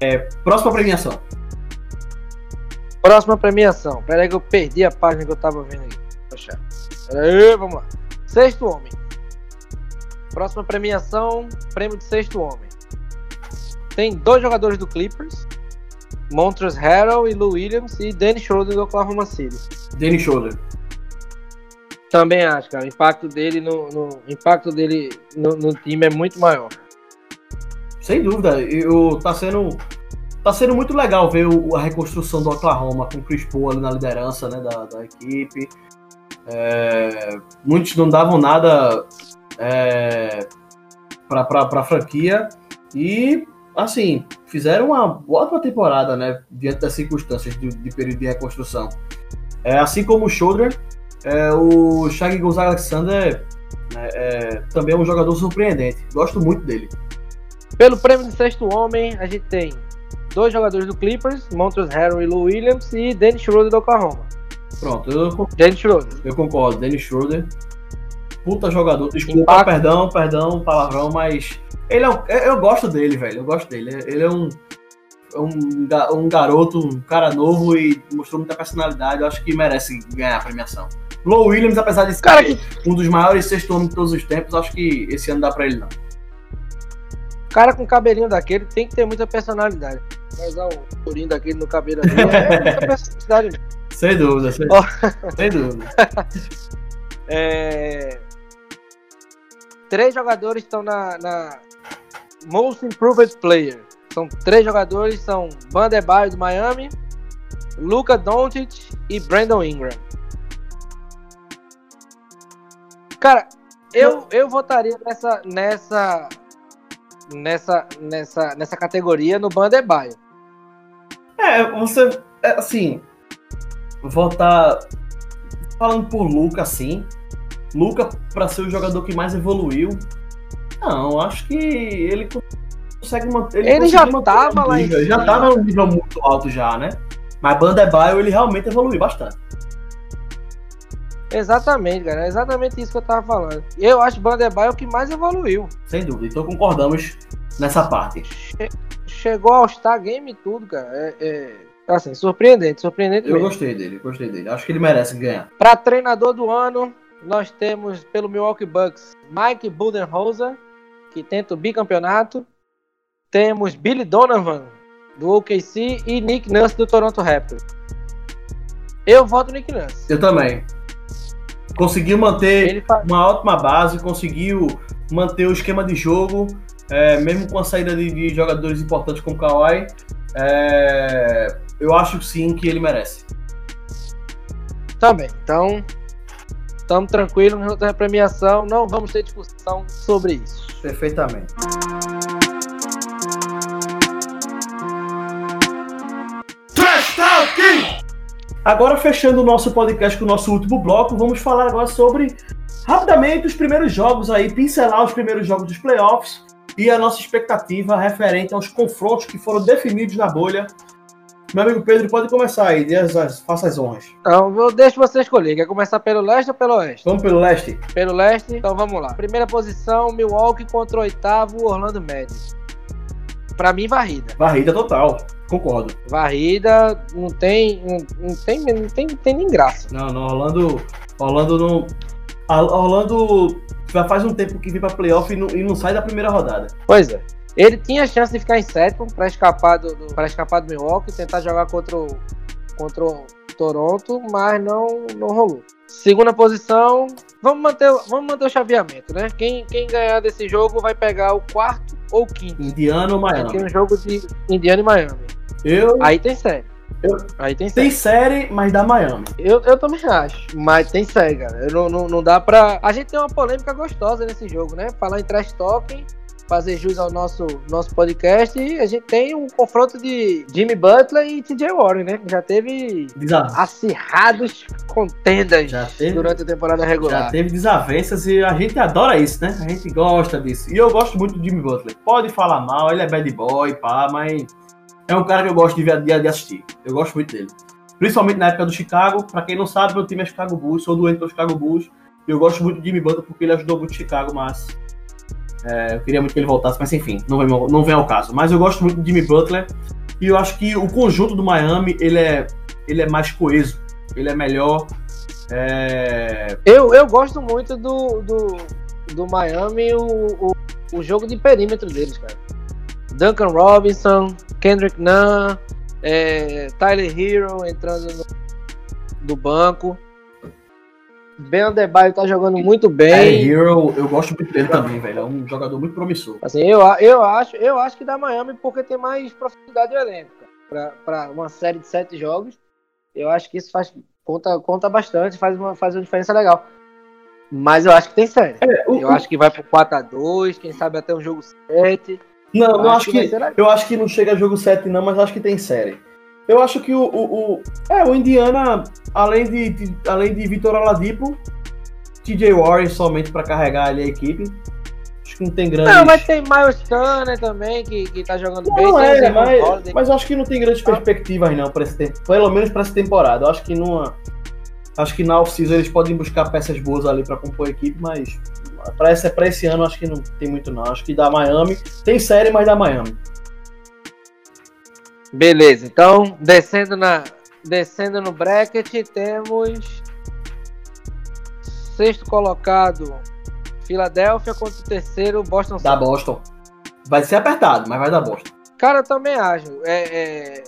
é, próxima premiação. Próxima premiação. Pera aí que eu perdi a página que eu tava vendo aqui. Poxa. Pera aí, vamos lá. Sexto homem. Próxima premiação, prêmio de sexto homem. Tem dois jogadores do Clippers, Montrezl Harrell e Lou Williams e Danny Schroeder do Oklahoma City. Danny Schroeder. Também acho, cara. O impacto dele no, no impacto dele no, no, time é muito maior. Sem dúvida. Eu, tá sendo tá sendo muito legal ver o, a reconstrução do Oklahoma com o Chris Paul ali na liderança né, da, da equipe. É, muitos não davam nada é, para a franquia e, assim, fizeram uma ótima temporada, né, diante das circunstâncias de, de período de reconstrução. É, assim como o Shoulder, é, o Shaggy Alexander né, é, também é um jogador surpreendente. Gosto muito dele. Pelo prêmio de sexto homem, a gente tem dois jogadores do Clippers, Montrezl Harrell e Lou Williams, e Dennis Schroeder do Oklahoma. Pronto, eu, Dennis Schroeder. eu concordo. Dennis Schroeder puta jogador. Desculpa, Impacto. perdão, perdão, palavrão, mas ele é um, eu gosto dele, velho. Eu gosto dele. Ele é um, um, um garoto, um cara novo e mostrou muita personalidade. Eu acho que merece ganhar a premiação. Low Williams, apesar de ser cara, que... um dos maiores sexto homens de todos os tempos, acho que esse ano dá pra ele não. Cara com cabelinho daquele tem que ter muita personalidade. Mas um turinho daquele no cabelo ali é personalidade. Sem dúvida, sem, oh. sem dúvida. é, três jogadores estão na, na Most Improved Player. São três jogadores, são Van der Baio do Miami, Luca Doncic e Brandon Ingram. Cara, eu, eu votaria nessa nessa nessa nessa nessa categoria no Bandebaio. É, você é, assim, votar falando por Luca assim, Luca, para ser o jogador que mais evoluiu, não, acho que ele consegue manter. Ele, ele já tava lá em Ele já tava num nível muito alto já, né? Mas Bandebaio ele realmente evoluiu bastante. Exatamente, cara. É exatamente isso que eu tava falando. Eu acho Bandebaio o que mais evoluiu. Sem dúvida. Então concordamos nessa parte. Che chegou ao Star Game e tudo, cara. É, é, assim, surpreendente, surpreendente Eu mesmo. gostei dele, gostei dele. Acho que ele merece ganhar. Para treinador do ano, nós temos pelo Milwaukee Bucks Mike Budenholzer, que tenta o bicampeonato. Temos Billy Donovan, do OKC, e Nick Nurse, do Toronto Raptors. Eu voto no Nick Nurse. Eu também. Conseguiu manter faz... uma ótima base, conseguiu manter o esquema de jogo, é, mesmo com a saída de, de, jogadores importantes como Kawhi. É, eu acho sim que ele merece. Também. Então, estamos tranquilos na premiação, não vamos ter discussão sobre isso. Perfeitamente. Agora, fechando o nosso podcast com o nosso último bloco, vamos falar agora sobre, rapidamente, os primeiros jogos aí, pincelar os primeiros jogos dos playoffs e a nossa expectativa referente aos confrontos que foram definidos na bolha meu amigo Pedro, pode começar aí, faça as honras. Então, eu deixo você escolher. Quer começar pelo leste ou pelo oeste? Vamos pelo leste. Pelo leste? Então vamos lá. Primeira posição, Milwaukee contra o oitavo, Orlando Magic. Pra mim, varrida. Varrida total. Concordo. Varrida não tem. Não, não tem, não tem, não tem nem graça. Não, não, Orlando. Orlando não. Orlando já faz um tempo que vem pra playoff e não, e não sai da primeira rodada. Pois é. Ele tinha chance de ficar em sétimo para escapar do, do para escapar do Milwaukee, tentar jogar contra o, contra o Toronto, mas não, não rolou. Segunda posição, vamos manter, vamos manter o chaveamento, né? Quem, quem ganhar desse jogo vai pegar o quarto ou quinto. Indiana ou Miami? Tem um jogo de Indiana e Miami. Eu... Aí tem série. Eu... Aí tem série. Tem série, mas da Miami. Eu, eu também acho. Mas tem série, cara. Eu não, não, não dá pra. A gente tem uma polêmica gostosa nesse jogo, né? Falar em trash talking fazer jus ao nosso, nosso podcast, a gente tem um confronto de Jimmy Butler e TJ Warren, né? Já teve acirrados contendas teve, durante a temporada regular. Já teve desavenças e a gente adora isso, né? A gente gosta disso. E eu gosto muito do Jimmy Butler. Pode falar mal, ele é bad boy, pá, mas é um cara que eu gosto de, de, de assistir. Eu gosto muito dele. Principalmente na época do Chicago. Para quem não sabe, meu time é Chicago Bulls, sou doente do Chicago Bulls. E eu gosto muito do Jimmy Butler porque ele ajudou muito o Chicago, mas é, eu queria muito que ele voltasse, mas enfim, não vem, não vem ao caso. Mas eu gosto muito do Jimmy Butler e eu acho que o conjunto do Miami ele é, ele é mais coeso, ele é melhor. É... Eu, eu gosto muito do, do, do Miami, o, o, o jogo de perímetro deles, cara. Duncan Robinson, Kendrick Nunn, é, Tyler Hero entrando no, do banco. Ben Adebayo tá jogando muito bem. É, Hero, eu gosto muito dele também, velho. É um jogador muito promissor. Assim, eu, eu, acho, eu acho que dá Miami porque tem mais profundidade elenco. Para uma série de sete jogos, eu acho que isso faz, conta, conta bastante, faz uma, faz uma diferença legal. Mas eu acho que tem série. É, o, eu o... acho que vai pro 4x2, quem sabe até um jogo 7. Não, eu não acho que, que eu acho que não chega a jogo 7 não, mas acho que tem série. Eu acho que o, o, o, é, o Indiana, além de, de além de Vitor Oladipo, TJ Warren somente para carregar ali a equipe. Acho que não tem grande. Não, mas tem Miles Turner também, que, que tá jogando não, bem. Não, é, mas, mas acho que não tem grandes perspectivas não para esse tempo. Pelo menos para essa temporada. Eu acho que numa. Acho que na off-season eles podem buscar peças boas ali para compor a equipe, mas para esse, pra esse ano acho que não tem muito não. Acho que da Miami. Tem série, mas da Miami. Beleza, então descendo na descendo no bracket temos sexto colocado Filadélfia contra o terceiro Boston. Da Boston. Vai ser apertado, mas vai dar Boston. Cara, eu também acho. É, é...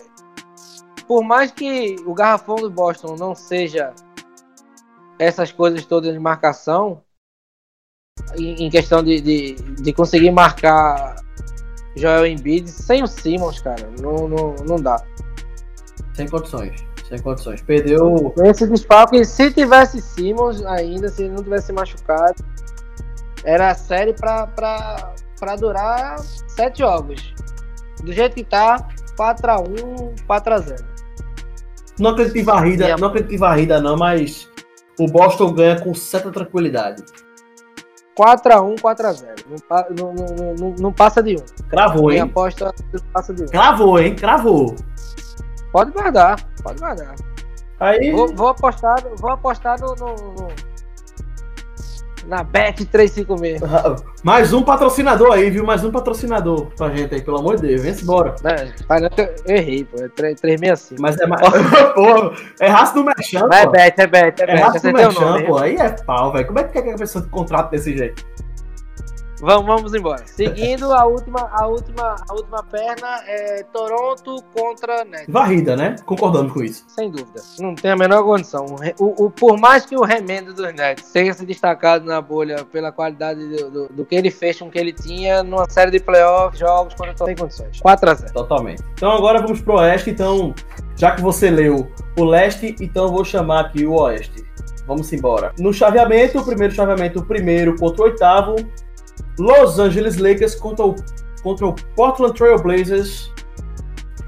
Por mais que o garrafão do Boston não seja essas coisas todas de marcação, em, questão de, de, de conseguir marcar Joel Embiid sem o Simmons, cara. Não, não, não dá. Sem condições. Sem condições. Perdeu. Esse desfalque, se tivesse Simmons ainda, se ele não tivesse machucado, era a série pra, pra, pra durar sete jogos. Do jeito que tá, 4x1, 4x0. Não acredito em varrida, não acredito em varrida, não, mas o Boston ganha com certa tranquilidade. 4x1, 4x0. Não, não, não, não, passa de 1. Cravou, hein? aposta não passa de 1. Cravou, hein? Cravou. Pode guardar, pode guardar. Aí... Vou, vou apostar, vou apostar no, no, no na Bet 356. Mais um patrocinador aí, viu? Mais um patrocinador pra gente aí, pelo amor de Deus. Vem embora. eu errei, pô. É 365. Mas é mais. pô, é raça do Merchan, pô. É Bet, é Bet, é Bet. É raça do Merchan, pô. Aí é pau, velho. Como é que quer que a pessoa contrate desse jeito? Vamos, vamos embora. Seguindo a última, a última, a última perna é Toronto contra Nets. Varrida, né? Concordando com isso. Sem dúvida. Não tem a menor condição. O, o, por mais que o remendo dos Nets tenha se destacado na bolha pela qualidade do, do, do que ele fez com o que ele tinha numa série de playoffs, jogos, quando tem condições. 4 a 0 Totalmente. Então agora vamos pro Oeste. Então, já que você leu o Leste, então eu vou chamar aqui o Oeste. Vamos embora. No chaveamento, o primeiro chaveamento, o primeiro contra o oitavo. Los Angeles Lakers contra o, contra o Portland Trail Blazers.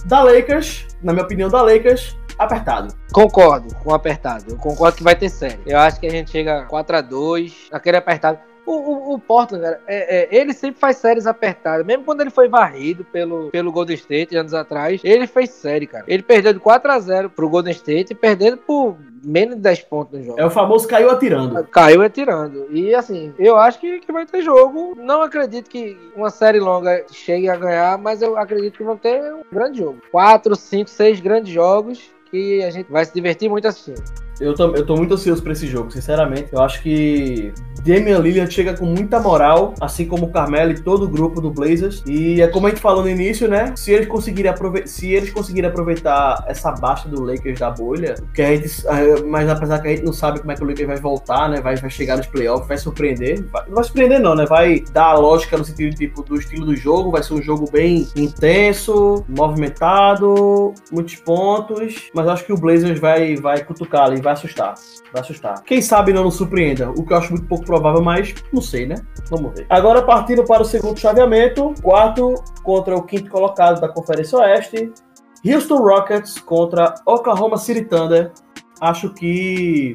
Da Lakers, na minha opinião, da Lakers, apertado. Concordo com apertado. Eu concordo que vai ter série. Eu acho que a gente chega 4 a 2 aquele apertado. O, o, o Portland, cara, é, é, ele sempre faz séries apertadas. Mesmo quando ele foi varrido pelo, pelo Golden State anos atrás, ele fez série, cara. Ele perdeu de 4 a 0 pro Golden State, perdendo por menos de 10 pontos no jogo. É o famoso caiu atirando. Caiu atirando. E assim, eu acho que, que vai ter jogo. Não acredito que uma série longa chegue a ganhar, mas eu acredito que vão ter um grande jogo. 4, 5, 6 grandes jogos que a gente vai se divertir muito assistindo. Eu tô, eu tô muito ansioso pra esse jogo, sinceramente. Eu acho que Damian Lillard chega com muita moral, assim como o Carmelo e todo o grupo do Blazers. E é como a gente falou no início, né? Se eles conseguirem, aprove se eles conseguirem aproveitar essa baixa do Lakers da bolha, que a gente, eh, mas apesar que a gente não sabe como é que o Lakers vai voltar, né? Vai, vai chegar nos playoffs, vai surpreender. Vai, não vai surpreender, não, né? Vai dar a lógica no sentido tipo, do estilo do jogo. Vai ser um jogo bem intenso, movimentado, muitos pontos. Mas acho que o Blazers vai, vai cutucar ali vai assustar. Vai assustar. Quem sabe não nos surpreenda. O que eu acho muito pouco provável, mas não sei, né? Vamos ver. Agora partindo para o segundo chaveamento. Quarto contra o quinto colocado da Conferência Oeste. Houston Rockets contra Oklahoma City Thunder. Acho que.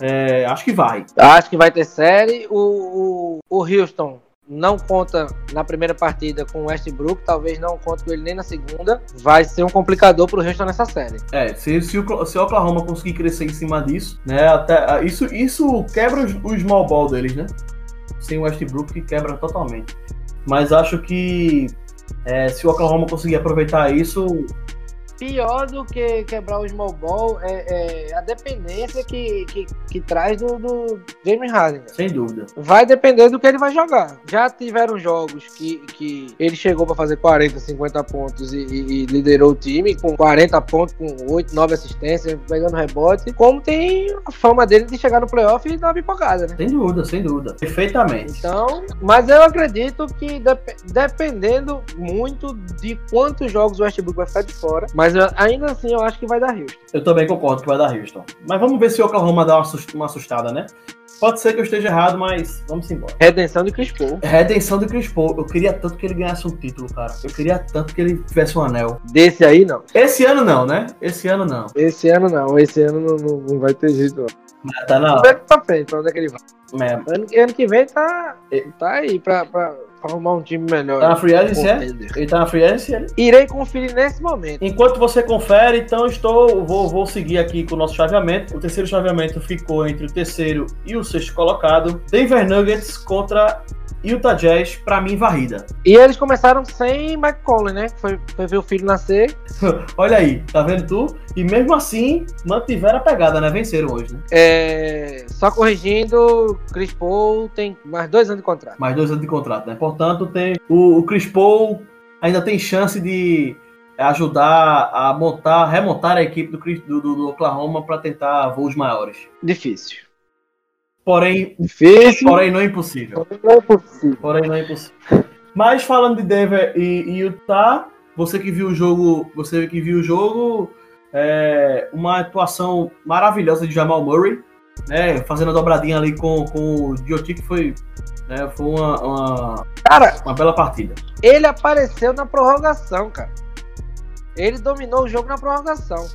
É, acho que vai. Acho que vai ter série. O, o, o Houston não conta na primeira partida com o Westbrook, talvez não conte com ele nem na segunda. Vai ser um complicador pro Houston nessa série. É, se, se, o, se o Oklahoma conseguir crescer em cima disso, né? Até, isso, isso quebra o, o small ball deles, né? Sem o Westbrook quebra totalmente. Mas acho que é, se o Oklahoma conseguir aproveitar isso, pior do que quebrar o small ball é, é a dependência que, que, que traz do, do James Harden. Sem dúvida. Vai depender do que ele vai jogar. Já tiveram jogos que, que ele chegou para fazer 40, 50 pontos e, e, e, liderou o time com 40 pontos, com 8, 9 assistências, pegando rebote. Como tem a fama dele de chegar no playoff e dar uma pipocada, né? Sem dúvida, sem dúvida. Perfeitamente. Então, mas eu acredito que dep dependendo muito de quantos jogos o Westbrook vai ficar de fora, mas mas ainda assim eu acho que vai dar Houston. Eu também concordo que vai dar Houston. Mas vamos ver se o Oklahoma dá uma assustada, né? Pode ser que eu esteja errado, mas vamos embora. Redenção de Chris Paul. Redenção de Chris Paul. Eu queria tanto que ele ganhasse um título, cara. Eu queria tanto que ele tivesse um anel. Desse aí, não. Esse ano não, né? Esse ano não. Esse ano não. Esse ano não, não, não vai ter jeito, não. Tá na hora. Pra frente, pra onde é que ele vai. É. Ano, ano que vem tá, tá aí pra, pra arrumar um time melhor. Tá na free agency, é? Ele tá na free agency? Irei conferir nesse momento. Enquanto você confere, então estou, vou, vou seguir aqui com o nosso chaveamento. O terceiro chaveamento ficou entre o terceiro e o sexto colocado. Denver Nuggets contra Utah Jazz, pra mim, varrida. E eles começaram sem McCollum, né? Foi, foi ver o filho nascer. Olha aí, tá vendo tu? E mesmo assim, mantiveram a pegada, né? Venceram hoje, né? É... Só corrigindo, Chris Paul tem mais dois anos de contrato. Mais dois anos de contrato, né? Portanto, tem o, o Chris Paul ainda tem chance de ajudar a montar, remontar a equipe do, do, do Oklahoma para tentar voos maiores. Difícil. Porém, Difícil. porém não é impossível. Porém não é impossível. Porém não é impossível. Mas falando de Denver e, e Utah, você que viu o jogo, você que viu o jogo, é, uma atuação maravilhosa de Jamal Murray, né, fazendo a dobradinha ali com, com o Dioti, que foi, né, foi uma, uma, cara, uma bela partida. Ele apareceu na prorrogação, cara. Ele dominou o jogo na prorrogação.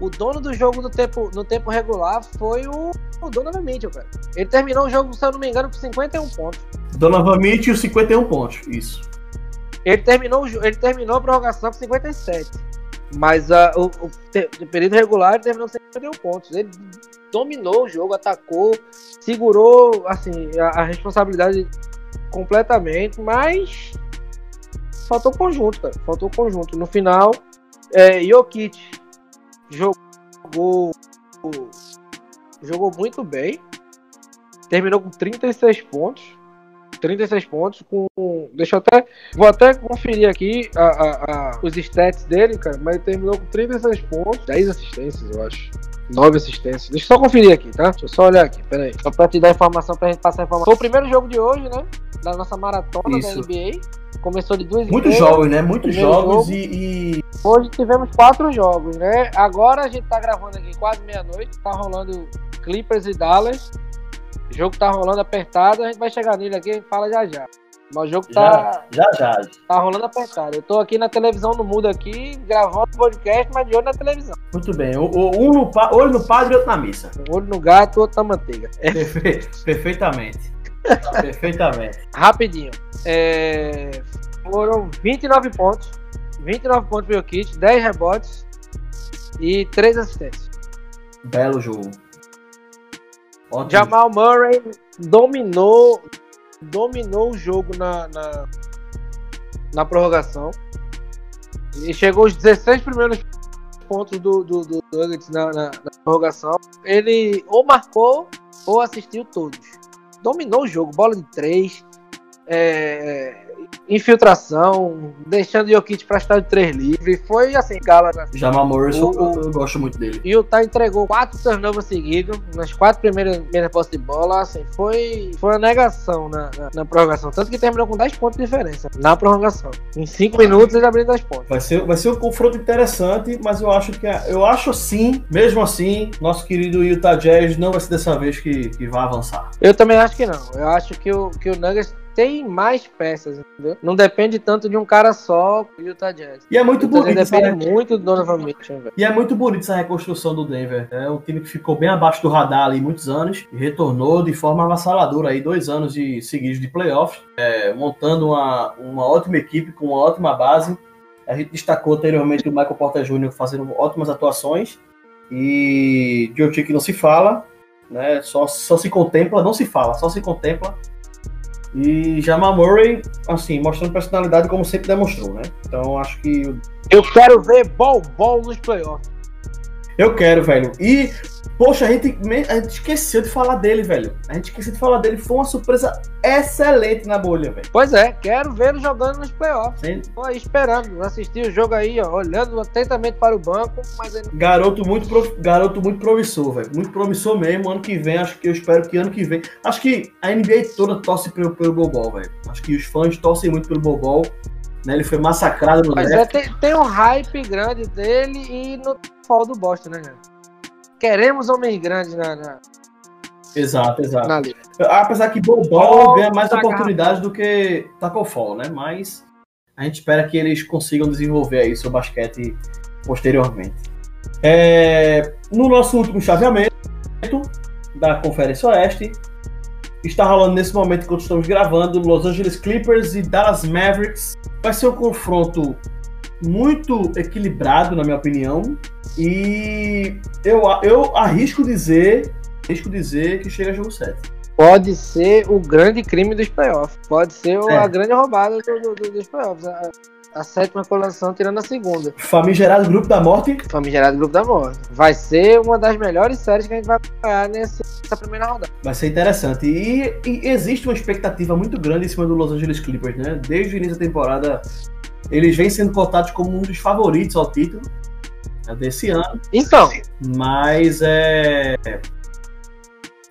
O dono do jogo no tempo, no tempo regular foi o, o Donovan Mitchell, cara. Ele terminou o jogo, se eu não me engano, com 51 pontos. Donovan Mitchell, 51 pontos, isso. Ele terminou, ele terminou a prorrogação com 57. Mas uh, o, o, o, período regular ele terminou com 51 pontos. Ele dominou o jogo, atacou, segurou assim, a, a responsabilidade completamente, mas faltou conjunto, cara. Faltou conjunto. No final, é, Jokic jogou jogou muito bem. Terminou com 36 pontos. 36 pontos com. Deixa eu até. Vou até conferir aqui a, a, a, os stats dele, cara. Mas ele terminou com 36 pontos, 10 assistências, eu acho. 9 assistências. Deixa eu só conferir aqui, tá? Deixa eu só olhar aqui, pera aí. Só pra te dar informação, pra gente passar a informação. Foi o primeiro jogo de hoje, né? Da nossa maratona Isso. da NBA. Começou de duas Muitos jogos, né? Muitos jogos jogo. e, e, Hoje tivemos quatro jogos, né? Agora a gente tá gravando aqui quase meia-noite. Tá rolando Clippers e Dallas. O jogo tá rolando apertado. A gente vai chegar nele aqui e fala já já. Mas o jogo tá. Já, já, já. Tá rolando apertado. Eu tô aqui na televisão no mudo aqui, gravando podcast, mas de olho na televisão. Muito bem. O, o, um no, olho no padre e outro na missa. Um olho no gato, outro na manteiga. Perfe perfeitamente. Perfeitamente. Rapidinho. É, foram 29 pontos. 29 pontos pro Kit, 10 rebotes e 3 assistências. Belo jogo. Ótimo. Jamal Murray dominou dominou o jogo na, na, na prorrogação. E chegou os 16 primeiros pontos do, do, do Nuggets na, na, na prorrogação. Ele ou marcou ou assistiu todos dominou o jogo, bola de três. É, infiltração, deixando o Jokic pra estar de três livre. Foi assim, gala. Né? Jamal Morris, o, eu, gosto muito dele. E o Tá entregou quatro turnovers seguidos, nas quatro primeiras, primeiras postas de bola. Assim, foi, foi uma negação na, na, na, prorrogação. Tanto que terminou com 10 pontos de diferença na prorrogação. Em 5 minutos ele abriu 10 pontos. Vai ser, vai ser um confronto interessante, mas eu acho que eu acho sim, mesmo assim, nosso querido Utah Jazz não vai ser dessa vez que, que vai avançar. Eu também acho que não. Eu acho que o, que o Nuggets tem mais peças, entendeu? Não depende tanto de um cara só o Utah Jazz. E é muito bonito. Depende muito do Donovan Mitchell. Velho. E é muito bonito essa reconstrução do Denver. É um time que ficou bem abaixo do radar ali muitos anos e retornou de forma avassaladora aí, dois anos de seguidos de playoffs, é, montando uma, uma ótima equipe com uma ótima base. A gente destacou anteriormente o Michael Porter Jr. fazendo ótimas atuações e Jokic não se fala, né? Só, só se contempla, não se fala, só se contempla. E Jamal Murray, assim, mostrando personalidade como sempre demonstrou, né? Então acho que. Eu quero ver ball ball nos playoffs. Eu quero, velho. E Poxa, a gente, a gente esqueceu de falar dele, velho. A gente esqueceu de falar dele. Foi uma surpresa excelente na bolha, velho. Pois é, quero ver ele jogando nos playoffs. Sim. Tô aí esperando, assistir o jogo aí, ó, olhando atentamente para o banco, mas. Garoto muito, garoto muito promissor, velho. Muito promissor mesmo. Ano que vem, acho que eu espero que ano que vem. Acho que a NBA toda torce pelo, pelo Bobol, velho. Acho que os fãs torcem muito pelo Bobol. Né? Ele foi massacrado no Mas é, tem, tem um hype grande dele e no fall do Boston, né, cara? Queremos homem grande na, na... Exato, exato. Na liga. Apesar que Bobol oh, ganha mais oportunidades do que Taco Fall, né? Mas a gente espera que eles consigam desenvolver aí seu basquete posteriormente. É, no nosso último chaveamento da Conferência Oeste, está rolando nesse momento enquanto estamos gravando Los Angeles Clippers e Dallas Mavericks. Vai ser um confronto muito equilibrado, na minha opinião. E eu, eu arrisco dizer, arrisco dizer que chega a jogo 7. Pode ser o grande crime dos playoffs. Pode ser é. a grande roubada do, do, dos playoffs. A, a, sétima colação tirando a segunda. Famigerado Grupo da Morte. Famigerado Grupo da Morte. Vai ser uma das melhores séries que a gente vai ganhar nessa, primeira rodada. Vai ser interessante. E, e, existe uma expectativa muito grande em cima do Los Angeles Clippers, né? Desde o início da temporada, eles vêm sendo cotados como um dos favoritos ao título é desse ano. Então. Mas é.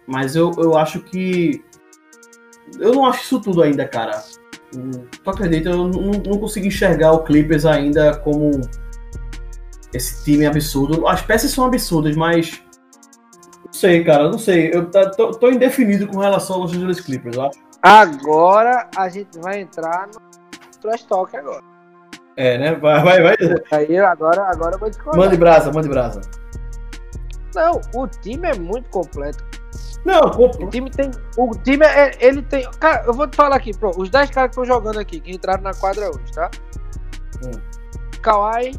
Mas eu, eu acho que. Eu não acho isso tudo ainda, cara. Tu acredita? Eu não, não consigo enxergar o Clippers ainda como esse time absurdo. As peças são absurdas, mas. Não sei, cara, não sei. Eu tô, tô indefinido com relação aos Los Angeles Clippers, acho. Agora a gente vai entrar no trash talk agora. É, né? Vai, vai, vai. Aí agora, agora eu vou discordar. Mande brasa, mande brasa. Não, o time é muito completo. Não, o time tem. O time é, ele tem. Cara, eu vou te falar aqui, pô, os 10 caras que estão jogando aqui, que entraram na quadra hoje, tá? Hum. Kawhi,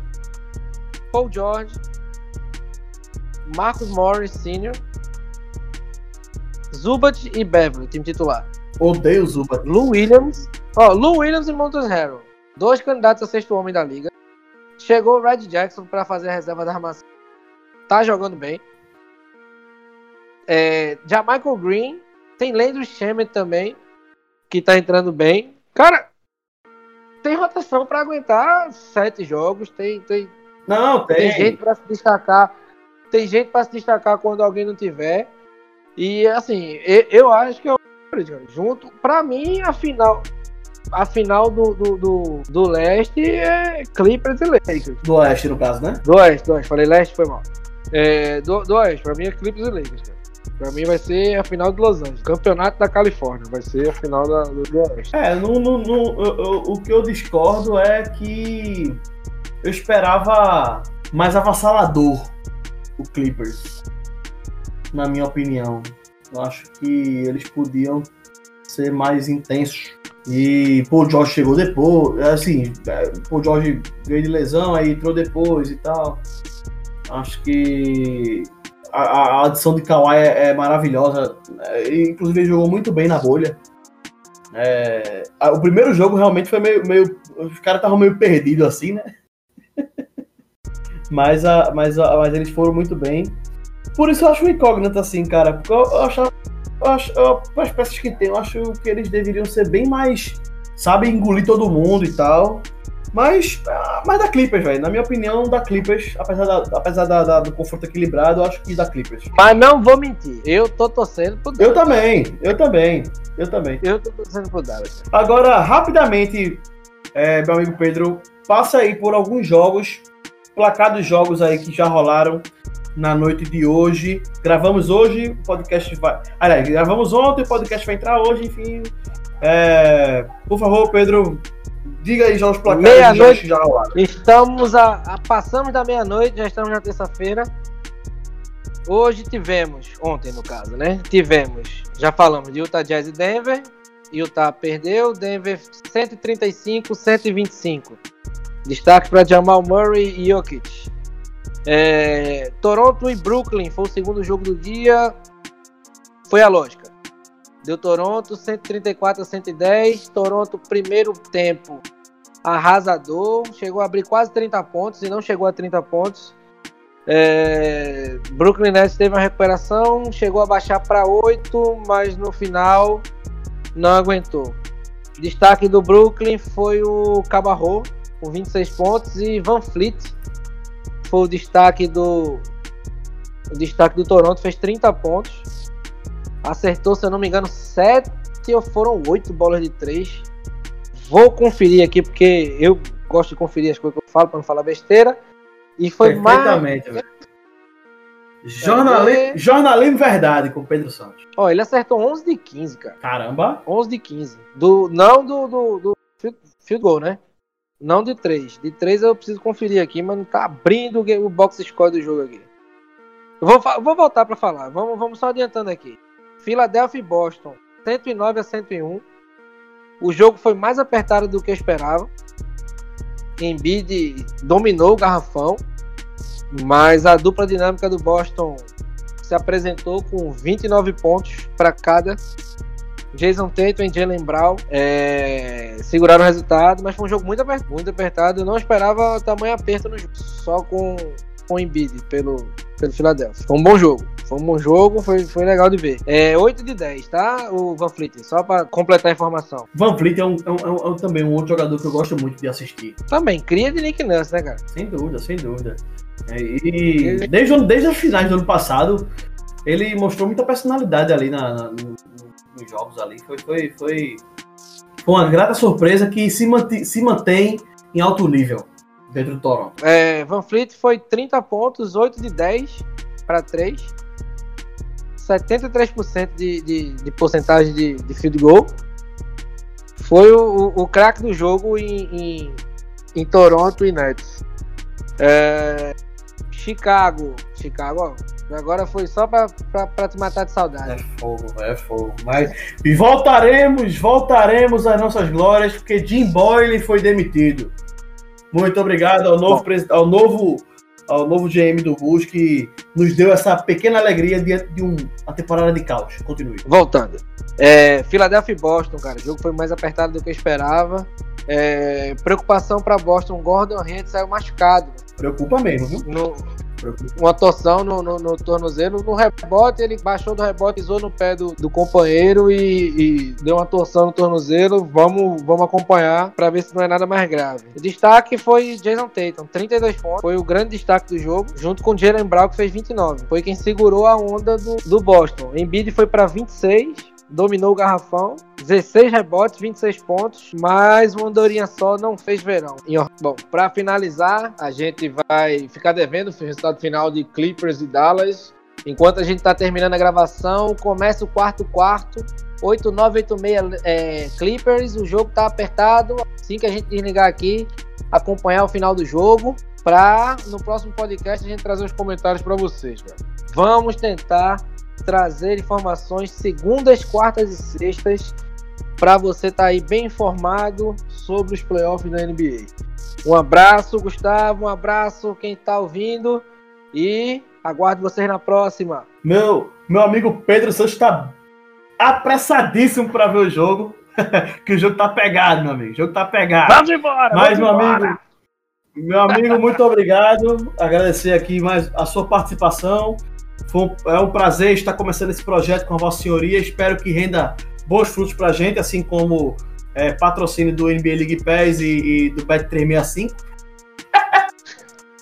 Paul George, Marcus Morris Sr., Zubat e Beverly, time titular. Odeio o Zubat. Lou Williams. Ó, Lou Williams e Montes Harrell dois candidatos a sexto homem da liga. Chegou o Red Jackson para fazer a reserva da armação. Tá jogando bem. É, Michael Green. Tem Landry Shamet também, que tá entrando bem. Cara, tem rotação para aguentar sete jogos. Tem, tem, não, tem. tem gente para se destacar. Tem gente para se destacar quando alguém não tiver. E assim, eu, eu acho que eu junto. Para mim, a final, a final do, do, do, do, leste é Clippers e Lakers. Do oeste, no caso, né? Do oeste, do oeste. Falei leste, foi mal. É, do, do oeste, pra mim é Clippers e Lakers, cara. Pra mim vai ser a final de Los Angeles. Campeonato da Califórnia. Vai ser a final da, do, do Oeste. É, no, no, no eu, eu, o que eu discordo é que eu esperava mais avassalador o Clippers. Na minha opinião. Eu acho que eles podiam ser mais intensos e Paul George chegou depois, assim, é, Paul George veio de lesão, aí entrou depois e tal. Acho que a, a adição de Kawhi é, é maravilhosa. É, inclusive ele jogou muito bem na bolha. É, o primeiro jogo realmente foi meio. meio os caras estavam meio perdidos assim, né? mas, a, mas, a, mas eles foram muito bem. Por isso eu acho incógnito assim, cara. Porque eu, eu achava eu acho, eu, as peças que tem, eu acho que eles deveriam ser bem mais sabe engolir todo mundo e tal. Mas, ah, mas da Clippers, velho. Na minha opinião, da Clippers, apesar, da, apesar da, da- do conforto equilibrado, eu acho que da Clippers. Mas não vou mentir, eu tô torcendo pro Eu Dallas. também, eu também, eu também. Eu tô torcendo pro Dallas. Agora, rapidamente, é, meu amigo Pedro, passa aí por alguns jogos, placar dos jogos aí que já rolaram na noite de hoje. Gravamos hoje, o podcast vai. Aliás, gravamos ontem, o podcast vai entrar hoje, enfim. É, por favor, Pedro, diga aí já os placares Meia-noite. Estamos a, a- passamos da meia-noite, já estamos na terça-feira. Hoje tivemos, ontem no caso, né? Tivemos, já falamos de Utah Jazz e Denver. Utah perdeu, Denver 135, 125. Destaque para Jamal Murray e Jokic. É, Toronto e Brooklyn foi o segundo jogo do dia. Foi a lógica. Deu Toronto 134 a 110. Toronto, primeiro tempo arrasador, chegou a abrir quase 30 pontos e não chegou a 30 pontos. É, Brooklyn Nets teve uma recuperação, chegou a baixar para 8, mas no final não aguentou. Destaque do Brooklyn foi o Cabarro, com 26 pontos, e Van Fleet foi o destaque do o destaque do Toronto, fez 30 pontos. Acertou, se eu não me engano, 7 ou foram 8 bolas de 3. Vou conferir aqui, porque eu gosto de conferir as coisas que eu falo para não falar besteira. E foi mais. Perfeitamente, velho. Jornalismo, jornalismo verdade com o Pedro Santos. Ó, ele acertou 11 de 15, cara. Caramba. 11 de 15. Do, não do, do, do field goal, né? Não de 3. De 3 eu preciso conferir aqui, mas não tá abrindo o, game- o box score do jogo aqui. Eu vou, vou voltar para falar. Vamos, vamos só adiantando aqui. Philadelphia e Boston, 109 a 101. O jogo foi mais apertado do que eu esperava. Embiid dominou o garrafão, mas a dupla dinâmica do Boston se apresentou com 29 pontos para cada. Jason Tatum e Jalen Brown é, seguraram o resultado, mas foi um jogo muito apertado, muito apertado. Eu não esperava tamanho aperto no jogo, só com, com o Embiid pelo, pelo Philadelphia. Foi um bom jogo. Foi um bom jogo, foi, foi legal de ver. É 8 de 10, tá? O Van Fleet, só para completar a informação. Van Vliet é, um, é um- é um- também um outro jogador que eu gosto muito de assistir. Também, cria de Nick Nurse, né, cara? Sem dúvida, sem dúvida. É, e desde, desde as finais do ano passado, ele mostrou muita personalidade ali na, na- no- nos jogos ali. Foi, foi, foi, uma grata surpresa que se, manti- se mantém em alto nível dentro do Toronto. É, Van Fleet foi 30 pontos, 8 de 10 para 3. 73% de, de, de porcentagem de, de field goal. Foi o, o, o craque do jogo em, em, em Toronto e Nets. É, Chicago. Chicago, ó, agora foi só para te matar de saudade. É fogo, é fogo. Mas e voltaremos, voltaremos às nossas glórias, porque Jim Boyle foi demitido. Muito obrigado ao novo, ao novo, ao novo GM do Bulls que nos deu essa pequena alegria diante de um- uma temporada de caos. Continue. Voltando. É, Philadelphia e Boston, cara. O jogo foi mais apertado do que eu esperava. É, preocupação para Boston. Gordon Hayward saiu machucado. Preocupa mesmo, viu? No, Preocupa. uma torção no, no, no tornozelo. No rebote, ele baixou do rebote, pisou no pé do, do companheiro e, e deu uma torção no tornozelo. Vamos, vamos acompanhar para ver se não é nada mais grave. O destaque foi Jason Tatum, 32 pontos. Foi o grande destaque do jogo, junto com Jalen Brown, que fez 29. Foi quem segurou a onda do, do Boston. Embiid foi para 26. Dominou o garrafão, 16 rebotes, 26 pontos, mas uma andorinha só não fez verão. Bom, para finalizar, a gente vai ficar devendo o resultado final de Clippers e Dallas. Enquanto a gente está terminando a gravação, começa o quarto quarto. 8986 é, Clippers, o jogo tá apertado. Assim que a gente desligar aqui, acompanhar o final do jogo. Pra no próximo podcast a gente trazer os comentários para vocês, cara. Vamos tentar trazer informações segundas, quartas e sextas para você estar aí bem informado sobre os playoffs da NBA. Um abraço, Gustavo, um abraço quem está ouvindo e aguardo vocês na próxima. Meu, meu amigo Pedro Santos está apressadíssimo para ver o jogo. que o jogo tá pegado, meu amigo. O jogo tá pegado. Vamos embora! Mas, meu vamos amigo, meu amigo, muito obrigado. Agradecer aqui mais a sua participação. É um prazer estar começando esse projeto com a Vossa Senhoria. Espero que renda bons frutos pra gente, assim como é, patrocínio do NBA League Pass e, e do Bet365.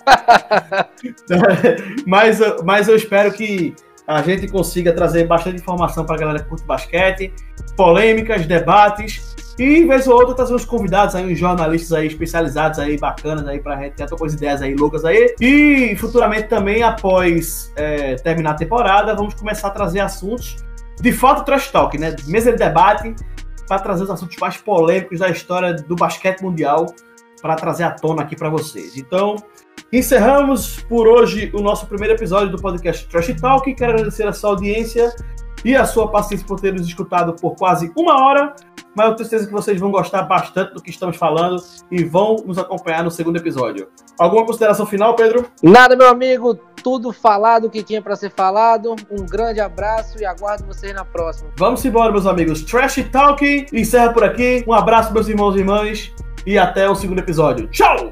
mas, mas eu espero que a gente consiga trazer bastante informação para a galera que curte basquete, polêmicas, debates e, vez ou outra, trazer uns convidados aí, uns jornalistas aí especializados aí, bacanas aí, pra gente ter algumas ideias aí loucas aí. E futuramente também, após é, terminar a temporada, vamos começar a trazer assuntos de fato trash talk, né? Mesa de debate para trazer os assuntos mais polêmicos da história do basquete mundial para trazer à tona aqui para vocês. Então, encerramos por hoje o nosso primeiro episódio do podcast Trash Talk. Quero agradecer a sua audiência e a sua paciência por ter nos escutado por quase uma hora mas eu tenho certeza que vocês vão gostar bastante do que estamos falando e vão nos acompanhar no segundo episódio. Alguma consideração final, Pedro? Nada, meu amigo. Tudo falado que tinha para ser falado. Um grande abraço e aguardo vocês na próxima. Vamos embora, meus amigos. Trash Talk encerra por aqui. Um abraço, meus irmãos e irmãs, e até o segundo episódio. Tchau!